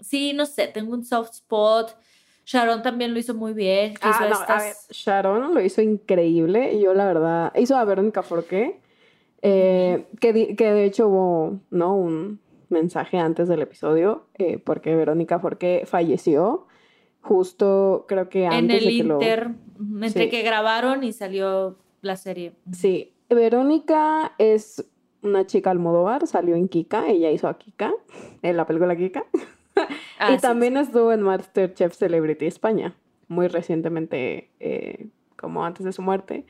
sí, no sé, tengo un soft spot. Sharon también lo hizo muy bien. Ah, hizo no, a estas- ver, Sharon lo hizo increíble. Y yo, la verdad, hizo a Verónica Forqué. eh, que, di- que de hecho hubo, ¿no? Un mensaje antes del episodio. eh, porque Verónica Forqué falleció. Justo, creo que antes en el de que lo. Inter, ujú, entre Sí. que grabaron y salió la serie. Sí, Verónica es una chica Almodóvar, salió en Kika, ella hizo a Kika, en la película Kika. Ah, y sí, también estuvo en Masterchef Celebrity España, muy recientemente, eh, como antes de su muerte.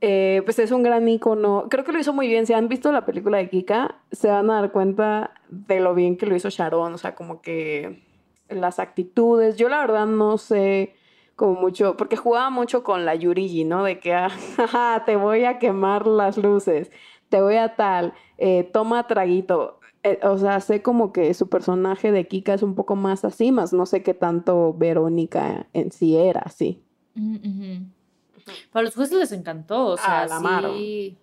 Eh, pues es un gran icono. Creo que lo hizo muy bien. Si han visto la película de Kika, se van a dar cuenta de lo bien que lo hizo Sharon. O sea, como que las actitudes. Yo la verdad no sé como mucho, porque jugaba mucho con la Yurigi, ¿no? De que, ah, te voy a quemar las luces, te voy a tal, eh, toma traguito. Eh, o sea, sé como que su personaje de Kika es un poco más así, más no sé qué tanto Verónica en sí era así. Para los jueces les encantó, o sea, Ah, la amaron. sí.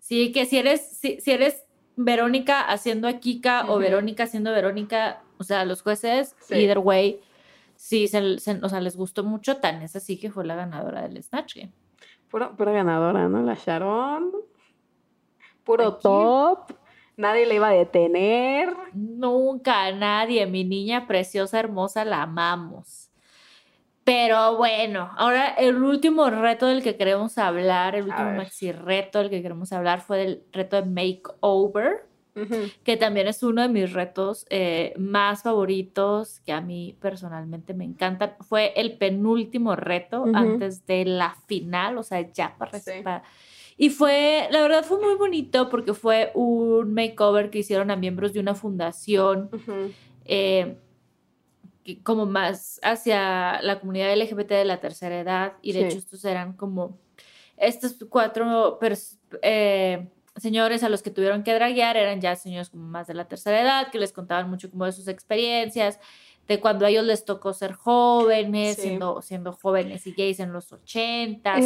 Sí, que si eres, si, si eres Verónica haciendo a Kika o. Verónica haciendo Verónica, o sea, los jueces, Sí. either way, sí, se, se- o sea, les gustó mucho, tan es así que fue la ganadora del Snatch Game. Pura, pura ganadora, ¿no? La Sharon. Puro Aquí. top. Nadie le iba a detener. Nunca nadie, mi niña preciosa, hermosa, la amamos. Pero bueno, ahora el último reto del que queremos hablar, el último maxi reto del que queremos hablar fue el reto de makeover, que también es uno de mis retos eh, más favoritos, que a mí personalmente me encantan. Fue el penúltimo reto antes de la final, o sea, ya para, Sí. para- Y fue, la verdad fue muy bonito porque fue un makeover que hicieron a miembros de una fundación eh, como más hacia la comunidad LGBT de la tercera edad. Y de Sí. hecho estos eran como estos cuatro eh, señores a los que tuvieron que draguear eran ya señores como más de la tercera edad, que les contaban mucho como de sus experiencias, de cuando a ellos les tocó ser jóvenes, Sí. siendo, siendo jóvenes y gays en los 80, Eh,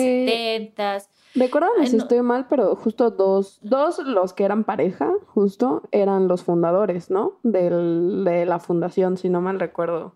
70. Recuérdame si no. estoy mal, pero justo dos, dos los que eran pareja, justo, eran los fundadores, ¿no? Del- de la fundación, si no mal recuerdo.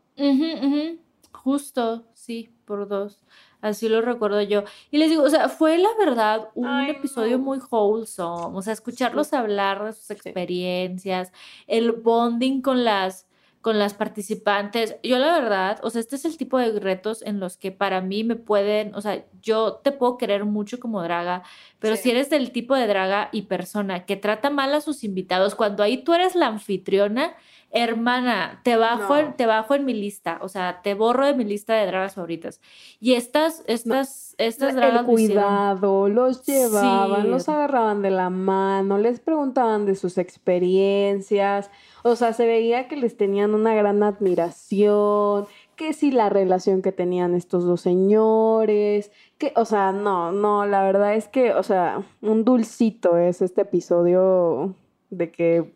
Justo, sí, por dos. Así lo recuerdo yo. Y les digo, o sea, fue la verdad un Ay, episodio no. muy wholesome. O sea, escucharlos hablar de sus experiencias, el bonding con las, con las participantes. Yo la verdad, o sea, este es el tipo de retos en los que para mí me pueden, o sea, yo te puedo querer mucho como draga, pero Sí. si eres del tipo de draga y persona que trata mal a sus invitados, cuando ahí tú eres la anfitriona, hermana, te bajo, No. te bajo en mi lista, o sea, te borro de mi lista de dragas favoritas. Y estas, estas, estas dragas el cuidado, los llevaban, Sí. los agarraban de la mano, les preguntaban de sus experiencias, o sea, se veía que les tenían una gran admiración, que si la relación que tenían estos dos señores, que, o sea, no, no, la verdad es que, o sea, un dulcito es este episodio de que,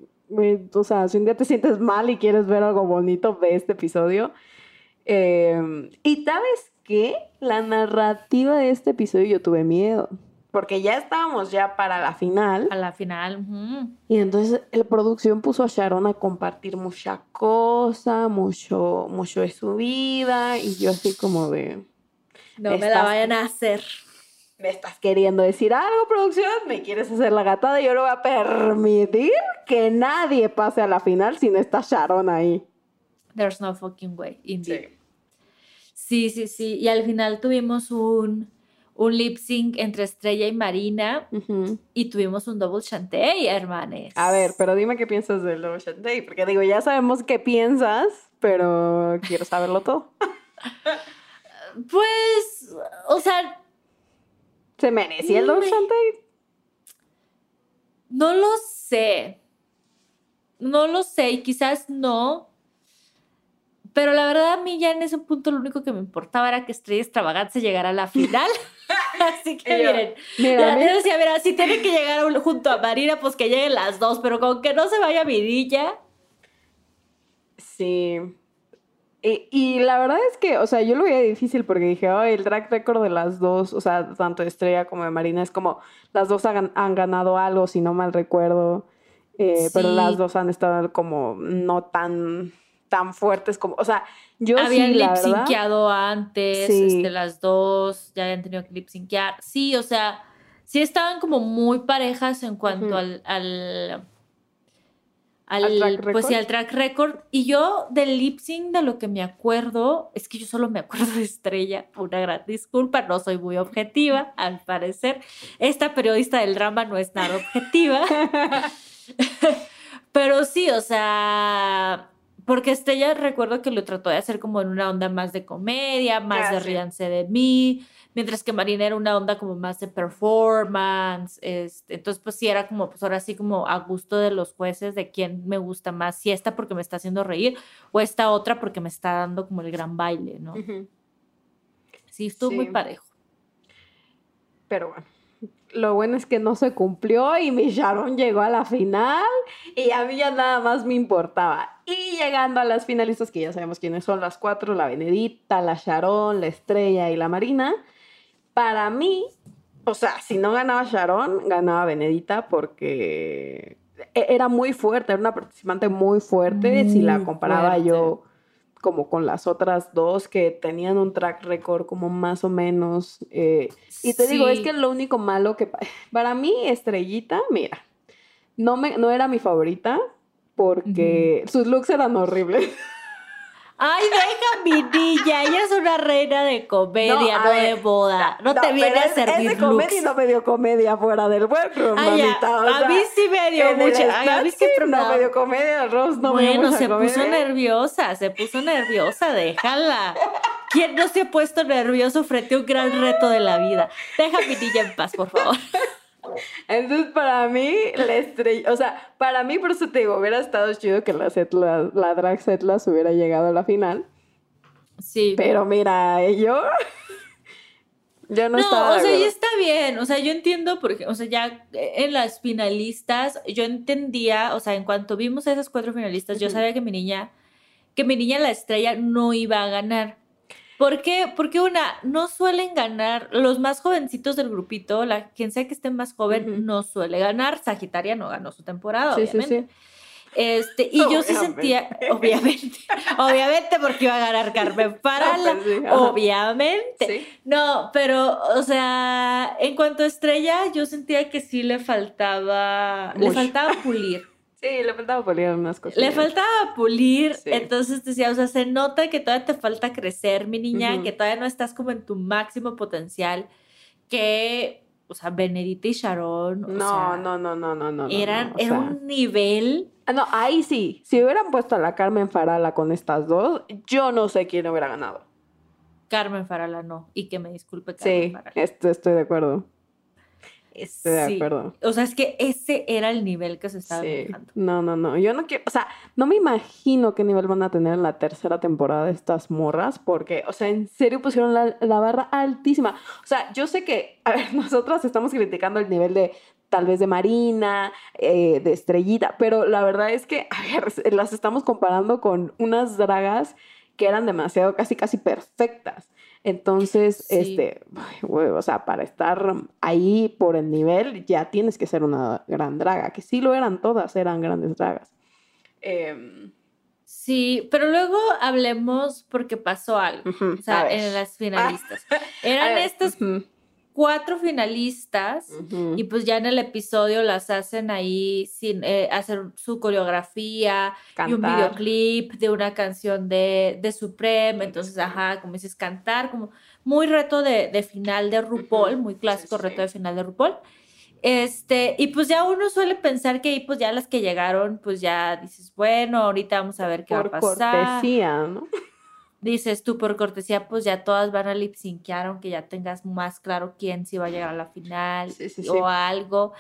o sea, si un día te sientes mal y quieres ver algo bonito, ve este episodio. Eh, y sabes qué? La narrativa de este episodio yo tuve miedo. Porque ya estábamos ya para la final. A la final. ujú. Y entonces la producción puso a Sharon a compartir mucha cosa, mucho, mucho de su vida. Y yo así como de, No me la vayan a hacer. ¿Me estás queriendo decir algo, producción? ¿Me quieres hacer la gatada? Yo no voy a permitir que nadie pase a la final si no está Sharon ahí. There's no fucking way, indeed. Sí, sí, sí. Y al final tuvimos un, un lip sync entre Estrella y Marina y tuvimos un double chantey, hermanes. A ver, pero dime qué piensas del Double Shantae, porque digo, ya sabemos qué piensas, pero quiero saberlo todo. Pues, o sea, ¿Se merecía el Me- Shantae? no lo sé. No lo sé y quizás no. Pero la verdad a mí ya en ese punto lo único que me importaba era que Estrella Extravagante llegara a la final. Así que yo, miren, Mira, decía, mira, si tiene que llegar un- junto a Marina, pues que lleguen las dos, pero con que no se vaya Vidilla. sí. Y, y la verdad es que, o sea, yo lo veía difícil porque dije, ay, el track record de las dos, o sea, tanto de Estrella como de Marina, es como las dos han, han ganado algo, si no mal recuerdo, eh, pero las dos han estado como no tan, tan fuertes como, o sea, yo Habían sí, la lip verdad. synqueado antes, Sí. este, las dos ya habían tenido que lip synquear. Sí, o sea, sí estaban como muy parejas en cuanto al, al, ¿Al track pues sí, record? al track record. Y yo del lip sync de lo que me acuerdo, es que yo solo me acuerdo de Estrella, una gran disculpa, no soy muy objetiva, al parecer. Esta periodista del drama no es nada objetiva. Pero sí, o sea, porque Estrella recuerdo que lo trató de hacer como en una onda más de comedia, más de ríanse de mí, mientras que Marina era una onda como más de performance. Este, entonces, pues sí, era como, pues ahora sí como a gusto de los jueces de quién me gusta más, si esta porque me está haciendo reír o esta otra porque me está dando como el gran baile, ¿no? Ujú. Sí, estuvo muy Sí. parejo. Pero bueno, lo bueno es que no se cumplió y mi Sharon llegó a la final y a mí ya nada más me importaba. Y llegando a las finalistas, que ya sabemos quiénes son las cuatro, la Benedita, la Sharon, la Estrella y la Marina, para mí, o sea, si no ganaba Sharon, ganaba Benedita porque e- era muy fuerte, era una participante muy fuerte si la comparaba fuerte. yo como con las otras dos que tenían un track record como más o menos eh, y te digo, es que lo único malo que pa- para mí, Estrellita, mira, no, me, no era mi favorita porque sus looks eran horribles. Ay, deja mi niña, ella es una reina de comedia, no, ver, de boda. No, te viene a servir de comedia looks. no me dio comedia fuera del workroom, Ay, ya, mamita. o a sea, mí sí me dio mucha. ay, a mí sí no me dio comedia, Rose no me dio bueno, mucha se puso nerviosa, se puso nerviosa, déjala. ¿Quién no se ha puesto nervioso frente a un gran reto de la vida? Deja a mi niña en paz, por favor. Entonces, para mí, la estrella, o sea, para mí, por eso te digo, hubiera estado chido que la, Zetla- la drag Setlas hubiera llegado a la final. Sí. Pero mira, yo, yo no, No, estaba. o sea, ya acuerdo. está bien. O sea, yo entiendo, porque, o sea, ya en las finalistas, yo entendía, o sea, en cuanto vimos a esas cuatro finalistas, yo sabía que mi niña, que mi niña la estrella no iba a ganar. ¿Por qué? Porque una, no suelen ganar, los más jovencitos del grupito, la quien sea que esté más joven, no suele ganar. Sagitaria no ganó su temporada, Sí, sí, obviamente. sí. Este, y yo sí sentía, obviamente, obviamente porque iba a ganar Carmen Farala, pues sí, ajá. obviamente. Sí. No, pero, o sea, en cuanto a Estrella, yo sentía que sí le faltaba, le faltaba pulir. Sí, le faltaba polir unas cosas. Le faltaba pulir, Sí. entonces decía, o sea, se nota que todavía te falta crecer, mi niña, que todavía no estás como en tu máximo potencial, que o sea, Benedita y Sharon. o No, sea, no, no, no, no, no. Eran, no, o era sea, un nivel. ah, No, ahí sí. Si hubieran puesto a la Carmen Farala con estas dos, yo no sé quién hubiera ganado. Carmen Farala no. Y que me disculpe Carmen Sí, Farala. esto estoy de acuerdo. Estoy de Sí. acuerdo. O sea, es que ese era el nivel que se estaba Sí. manejando. No, no, no. Yo no quiero, o sea, no me imagino qué nivel van a tener en la tercera temporada de estas morras, porque, o sea, en serio pusieron la, la barra altísima. O sea, yo sé que, a ver, nosotras estamos criticando el nivel de tal vez de Marina, eh, de Estrellita, pero la verdad es que, a ver, las estamos comparando con unas dragas que eran demasiado, casi, casi perfectas. Entonces, Sí. este, o sea, para estar ahí por el nivel, ya tienes que ser una gran draga, que sí lo eran todas, eran grandes dragas. Em, Sí, pero luego hablemos porque pasó algo. O sea, en las finalistas. Eran estas cuatro finalistas. Y pues ya en el episodio las hacen ahí sin eh, hacer su coreografía y un videoclip de una canción de, de Supreme. Entonces, ajá, como dices, cantar, como muy reto de, de final de RuPaul, muy clásico Sí, reto de final de RuPaul. Este, y pues ya uno suele pensar que ahí pues ya las que llegaron, pues ya dices, bueno, ahorita vamos a ver qué Por va a pasar. cortesía, ¿no? Dices tú, por cortesía, pues ya todas van a lip syncear, aunque ya tengas más claro quién sí va a llegar a la final Sí, sí, sí. o algo.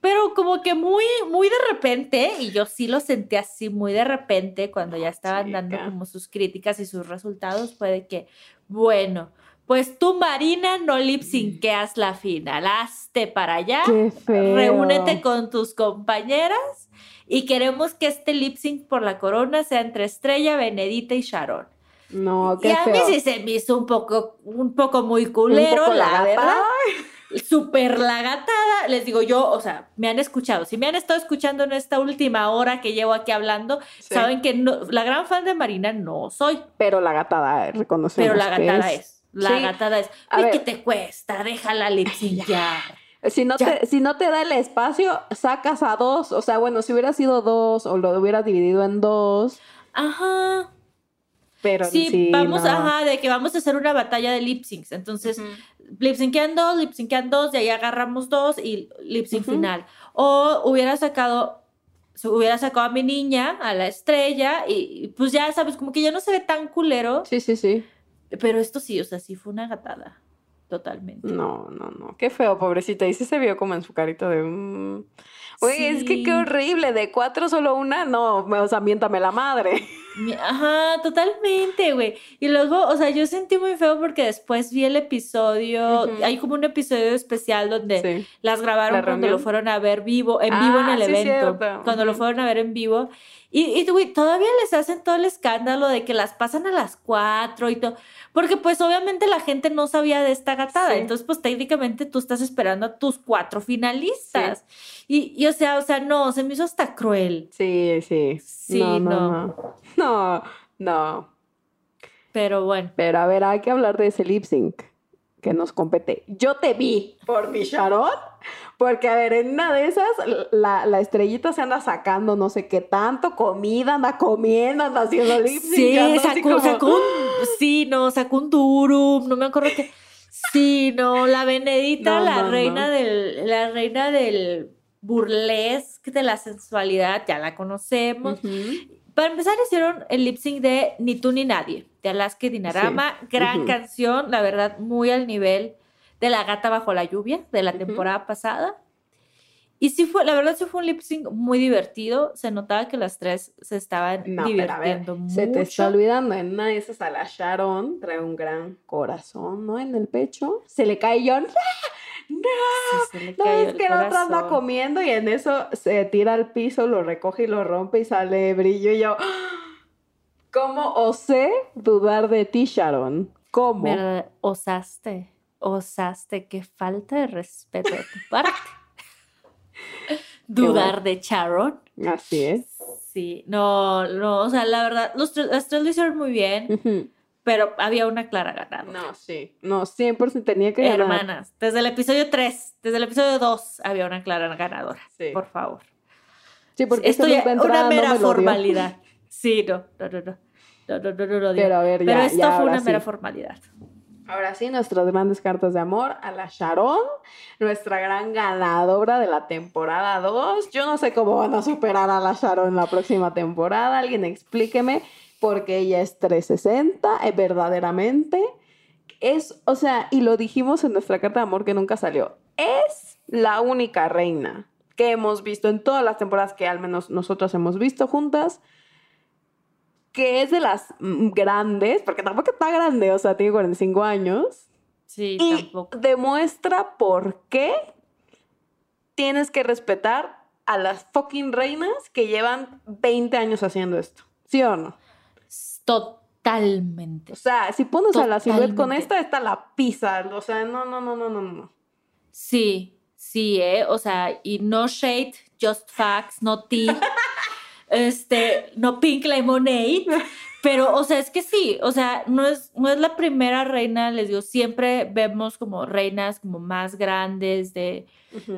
Pero como que muy, muy de repente, y yo sí lo sentí así muy de repente cuando ya estaban dando como sus críticas y sus resultados, fue de que, bueno, pues tú, Marina, no lip synceas la final, hazte para allá, Qué feo. reúnete con tus compañeras y queremos que este lip sync por la corona sea entre Estrella, Benedita y Sharon. No, Y qué a mí feo. sí se me hizo un poco, un poco muy culero, poco la la verdad. gata. Súper la gatada. Les digo yo, o sea, me han escuchado. Si me han estado escuchando en esta última hora que llevo aquí hablando, Sí. saben que no, la gran fan de Marina no soy, Pero la gatada, reconocemos pero la gatada es. La Sí. gatada es. A Uy, ver. ¿qué te cuesta? Déjala lip syncear. Si no, Ya. te, si no te da el espacio, sacas a dos. O sea, bueno, si hubiera sido dos o lo hubieras dividido en dos, Ajá. Pero Sí, sí, vamos, no. ajá, de que vamos a hacer una batalla de lip syncs. Entonces, Ujú. lip syncean dos, lip syncean dos, de ahí agarramos dos y lip sync final. O hubiera sacado, hubiera sacado a mi niña, a la estrella, y, y pues ya sabes, como que ya no se ve tan culero. Sí, sí, sí. Pero esto sí, o sea, sí fue una gatada. Totalmente. No, no, no. Qué feo, pobrecita. Y sí se vio como en su carita de... Oye, es que qué horrible. De cuatro solo una, no. O sea, miéntame la madre. Ajá, totalmente, güey. Y luego, o sea, yo sentí muy feo porque después vi el episodio, hay como un episodio especial donde Sí. las grabaron ¿La cuando lo fueron a ver vivo, en vivo en Ah, el sí, evento, cierto. cuando lo Ujú. fueron a ver en vivo. Y, y todavía les hacen todo el escándalo de que las pasan a las cuatro y todo, porque pues obviamente la gente no sabía de esta gatada, Sí. entonces pues técnicamente tú estás esperando a tus cuatro finalistas. Y, y, o sea, o sea, no, se me hizo hasta cruel, Sí, sí. Sí, no. no. No, no. pero bueno. Pero a ver, hay que hablar de ese lip sync que nos compete. Yo te vi por mi Sharon, porque a ver, en una de esas, la, la estrellita se anda sacando no sé qué tanto, comida, anda comiendo, anda haciendo lip. Sí, sacó, como- sacó un, sí, no, sacó un durum, no me acuerdo qué. Sí, no, la Benedita, No, la no, reina no. del, la reina del burlesque, de la sensualidad, ya la conocemos. Para empezar, hicieron el lip sync de Ni tú ni nadie, de Alaska y Dinarama. Gran Ujú. canción, la verdad, muy al nivel de La gata bajo la lluvia de la Ujú. temporada pasada. Y sí fue, la verdad, sí fue un lip sync muy divertido. Se notaba que las tres se estaban No, pero a ver, divirtiendo mucho. se te está olvidando, en una de esas a la Sharon trae un gran corazón, ¿no? En el pecho. Se le cae John. ¡No! Sí, No, es que el otro anda comiendo y en eso se tira al piso, lo recoge y lo rompe y sale brillo. Y yo, ¿cómo osé dudar de ti, Sharon? ¿Cómo? Osaste, osaste, qué falta de respeto de tu parte. Dudar de Sharon. Así es. Sí, no, no, o sea, la verdad, los tres, las tres lo hicieron muy bien. Pero había una clara ganadora. No, sí. No, 100% tenía que ganar. Hermanas, desde el episodio 3, desde el episodio 2 había una clara ganadora. Sí. Por favor. Sí, porque Esto ya, una no mera dio. formalidad. Sí, no, no, no, no. No, no, no, no. Pero a ver, ya, Pero esto ya, fue una mera sí. formalidad. Ahora sí, nuestras grandes cartas de amor a la Sharon, nuestra gran ganadora de la temporada 2. Yo no sé cómo van a superar a la Sharon la próxima temporada. Alguien explíqueme, porque ella es 360, es verdaderamente. Es, o sea, y lo dijimos en nuestra carta de amor que nunca salió. Es la única reina que hemos visto en todas las temporadas que al menos nosotros hemos visto juntas que es de las mm, grandes, porque tampoco está grande, o sea, tiene 45 años. Sí, y tampoco. demuestra por qué tienes que respetar a las fucking reinas que llevan 20 años haciendo esto. ¿Sí o no? Totalmente. O sea, si pones a la silueta con esta, está la pizza. O sea, no, no, no, no, no, no. Sí, sí, ¿eh? O sea, y no shade, just facts, no tea, este, no pink lemonade. Pero, o sea, es que sí, o sea, no es, no es la primera reina, les digo, siempre vemos como reinas como más grandes de,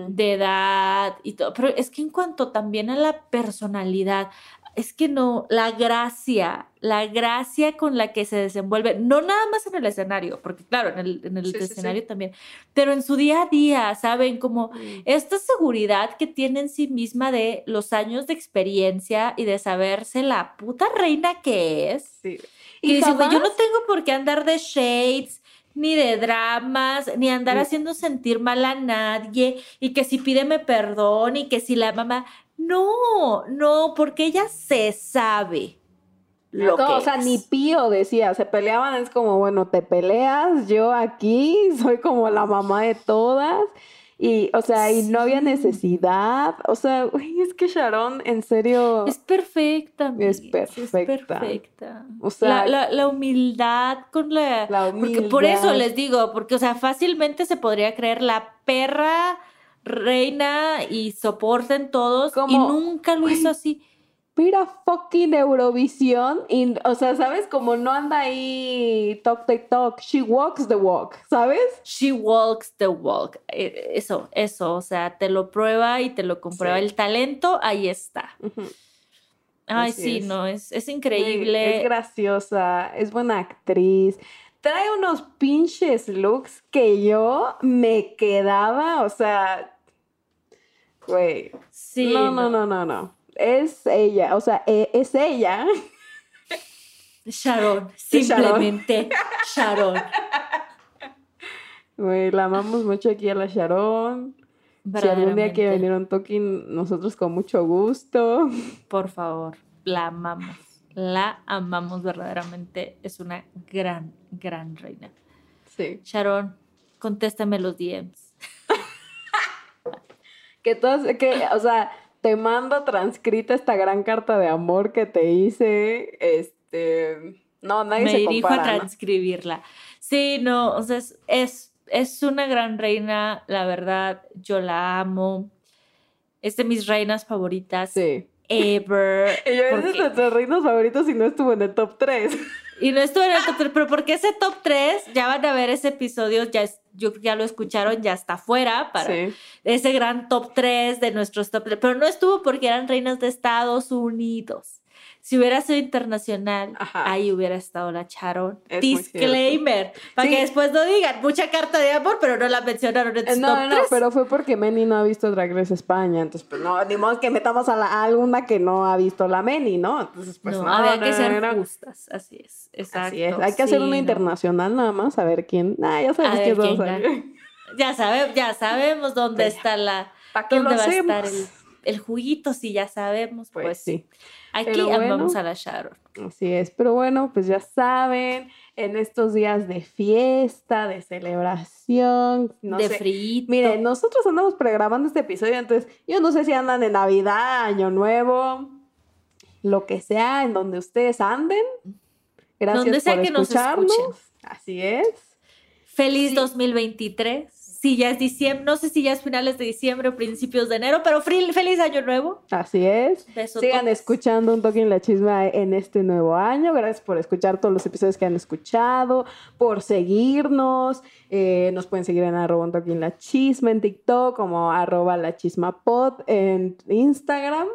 de edad y todo, pero es que en cuanto también a la personalidad, es que no, la gracia, la gracia con la que se desenvuelve, no nada más en el escenario, porque claro, en el, en el Sí, sí, sí. escenario también, pero en su día a día, ¿saben? Como esta seguridad que tiene en sí misma de los años de experiencia y de saberse la puta reina que es. Sí. Y dice, yo no tengo por qué andar de shades, ni de dramas, ni andar Mm. haciendo sentir mal a nadie, y que si pídeme perdón, y que si la mamá. No, no, porque ella se sabe. Lo No, que o sea, es. ni Pío decía, se peleaban, es como, bueno, te peleas, yo aquí soy como la mamá de todas. Y, o sea, y no había necesidad. O sea, güey, es que Sharon, en serio. Es perfecta. Es perfecta. perfecta. O sea, la, la- la humildad con la... la Porque por eso humildad. les digo, porque, o sea, fácilmente se podría creer la perra reina y soporten todos y Como- nunca lo hizo así. Mira fucking Eurovisión. Y, o sea, ¿sabes? Como no anda ahí talk, talk, talk. She walks the walk, ¿sabes? She walks the walk. Eh, Eso, eso, o sea, te lo prueba y te lo comprueba. Sí. El talento, ahí está. Ay, Así sí, es. no, es, es increíble. Es graciosa, es buena actriz. Trae unos pinches looks que yo me quedaba, o sea, güey. sí, no, no, no, no, no. Es ella, o sea, e- es ella. Sharon, simplemente Sharon. Güey, la amamos mucho aquí a la Sharon. Si algún día a un token, nosotros con mucho gusto. Por favor, la amamos. La amamos verdaderamente. Es una gran, gran reina. Sí. Sharon, contéstame los DMs. Que todos, que, o sea, te mando transcrita esta gran carta de amor que te hice. Este. No, nadie Me se dirijo compara. a ¿no? transcribirla. Sí, no, o sea, es, es, es una gran reina, la verdad, yo la amo. Es de mis reinas favoritas Sí. ever. Y yo es de porque- nuestros reinos favoritos y no estuvo en el top 3. Y no estuve en el top 3, pero porque ese top 3, ya van a ver ese episodio, ya, es- yo, ya lo escucharon, ya está fuera para Sí. ese gran top 3 de nuestros top 3, pero no estuvo porque eran reinas de Estados Unidos. Si hubiera sido internacional, Ajá. ahí hubiera estado la Charon. Es Disclaimer, para Sí. que después no digan mucha carta de amor, pero no la mencionaron en Eh, No, top no, no, 3. pero fue porque Meni no ha visto Drag Race España. Entonces, pues no, ni modo que metamos a, la, a alguna que no ha visto la Meni, ¿no? Entonces, pues no, no, había que ser justas, así es, exacto. Así es. Hay que hacer sí, una no. internacional nada más, a ver quién. Ah, ya A sabemos ver quién quién vamos. Ya, sabe, ya sabemos dónde está la, ¿Para qué dónde lo va a estar el, el juguito, si ya sabemos, pues, Pues sí. Aquí bueno. amamos a la Sharon. Así es, pero bueno, pues ya saben, en estos días de fiesta, de celebración, no de frito. Miren, nosotros andamos pregrabando este episodio, entonces yo no sé si andan en Navidad, Año Nuevo, lo que sea, en donde ustedes anden. Gracias Donde sea por que nos escucharnos. escuchen. Así es. Feliz Sí. 2023. Si ya es diciembre, no sé si ya es finales de diciembre o principios de enero, pero feliz año nuevo. Así es. Besos. Sigan escuchando un toque en la chisma en este nuevo año. Gracias por escuchar todos los episodios que han escuchado, por seguirnos. Eh, nos pueden seguir en arroba un toque en la chisma en TikTok, como arroba la chisma pod en Instagram.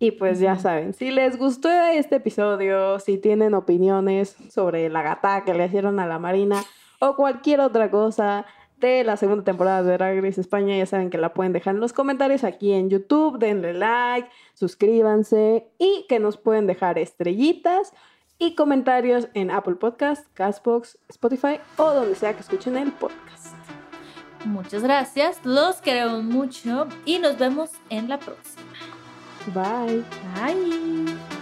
Y pues ya saben, si les gustó este episodio, si tienen opiniones sobre la gata que le hicieron a la Marina o cualquier otra cosa de la segunda temporada de Drag Race España, ya saben que la pueden dejar en los comentarios aquí en YouTube, denle like, suscríbanse y que nos pueden dejar estrellitas y comentarios en Apple Podcast, Castbox, Spotify o donde sea que escuchen el podcast. Muchas gracias, los queremos mucho y nos vemos en la próxima. Bye. Bye.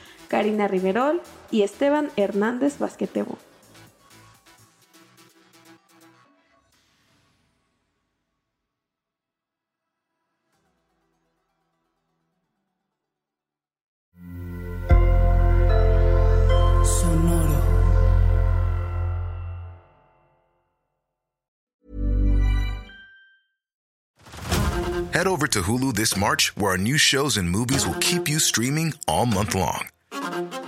Karina Riverol y Esteban Hernández Basquetebo. Head over to Hulu this March, where our new shows and movies will keep you streaming all month long.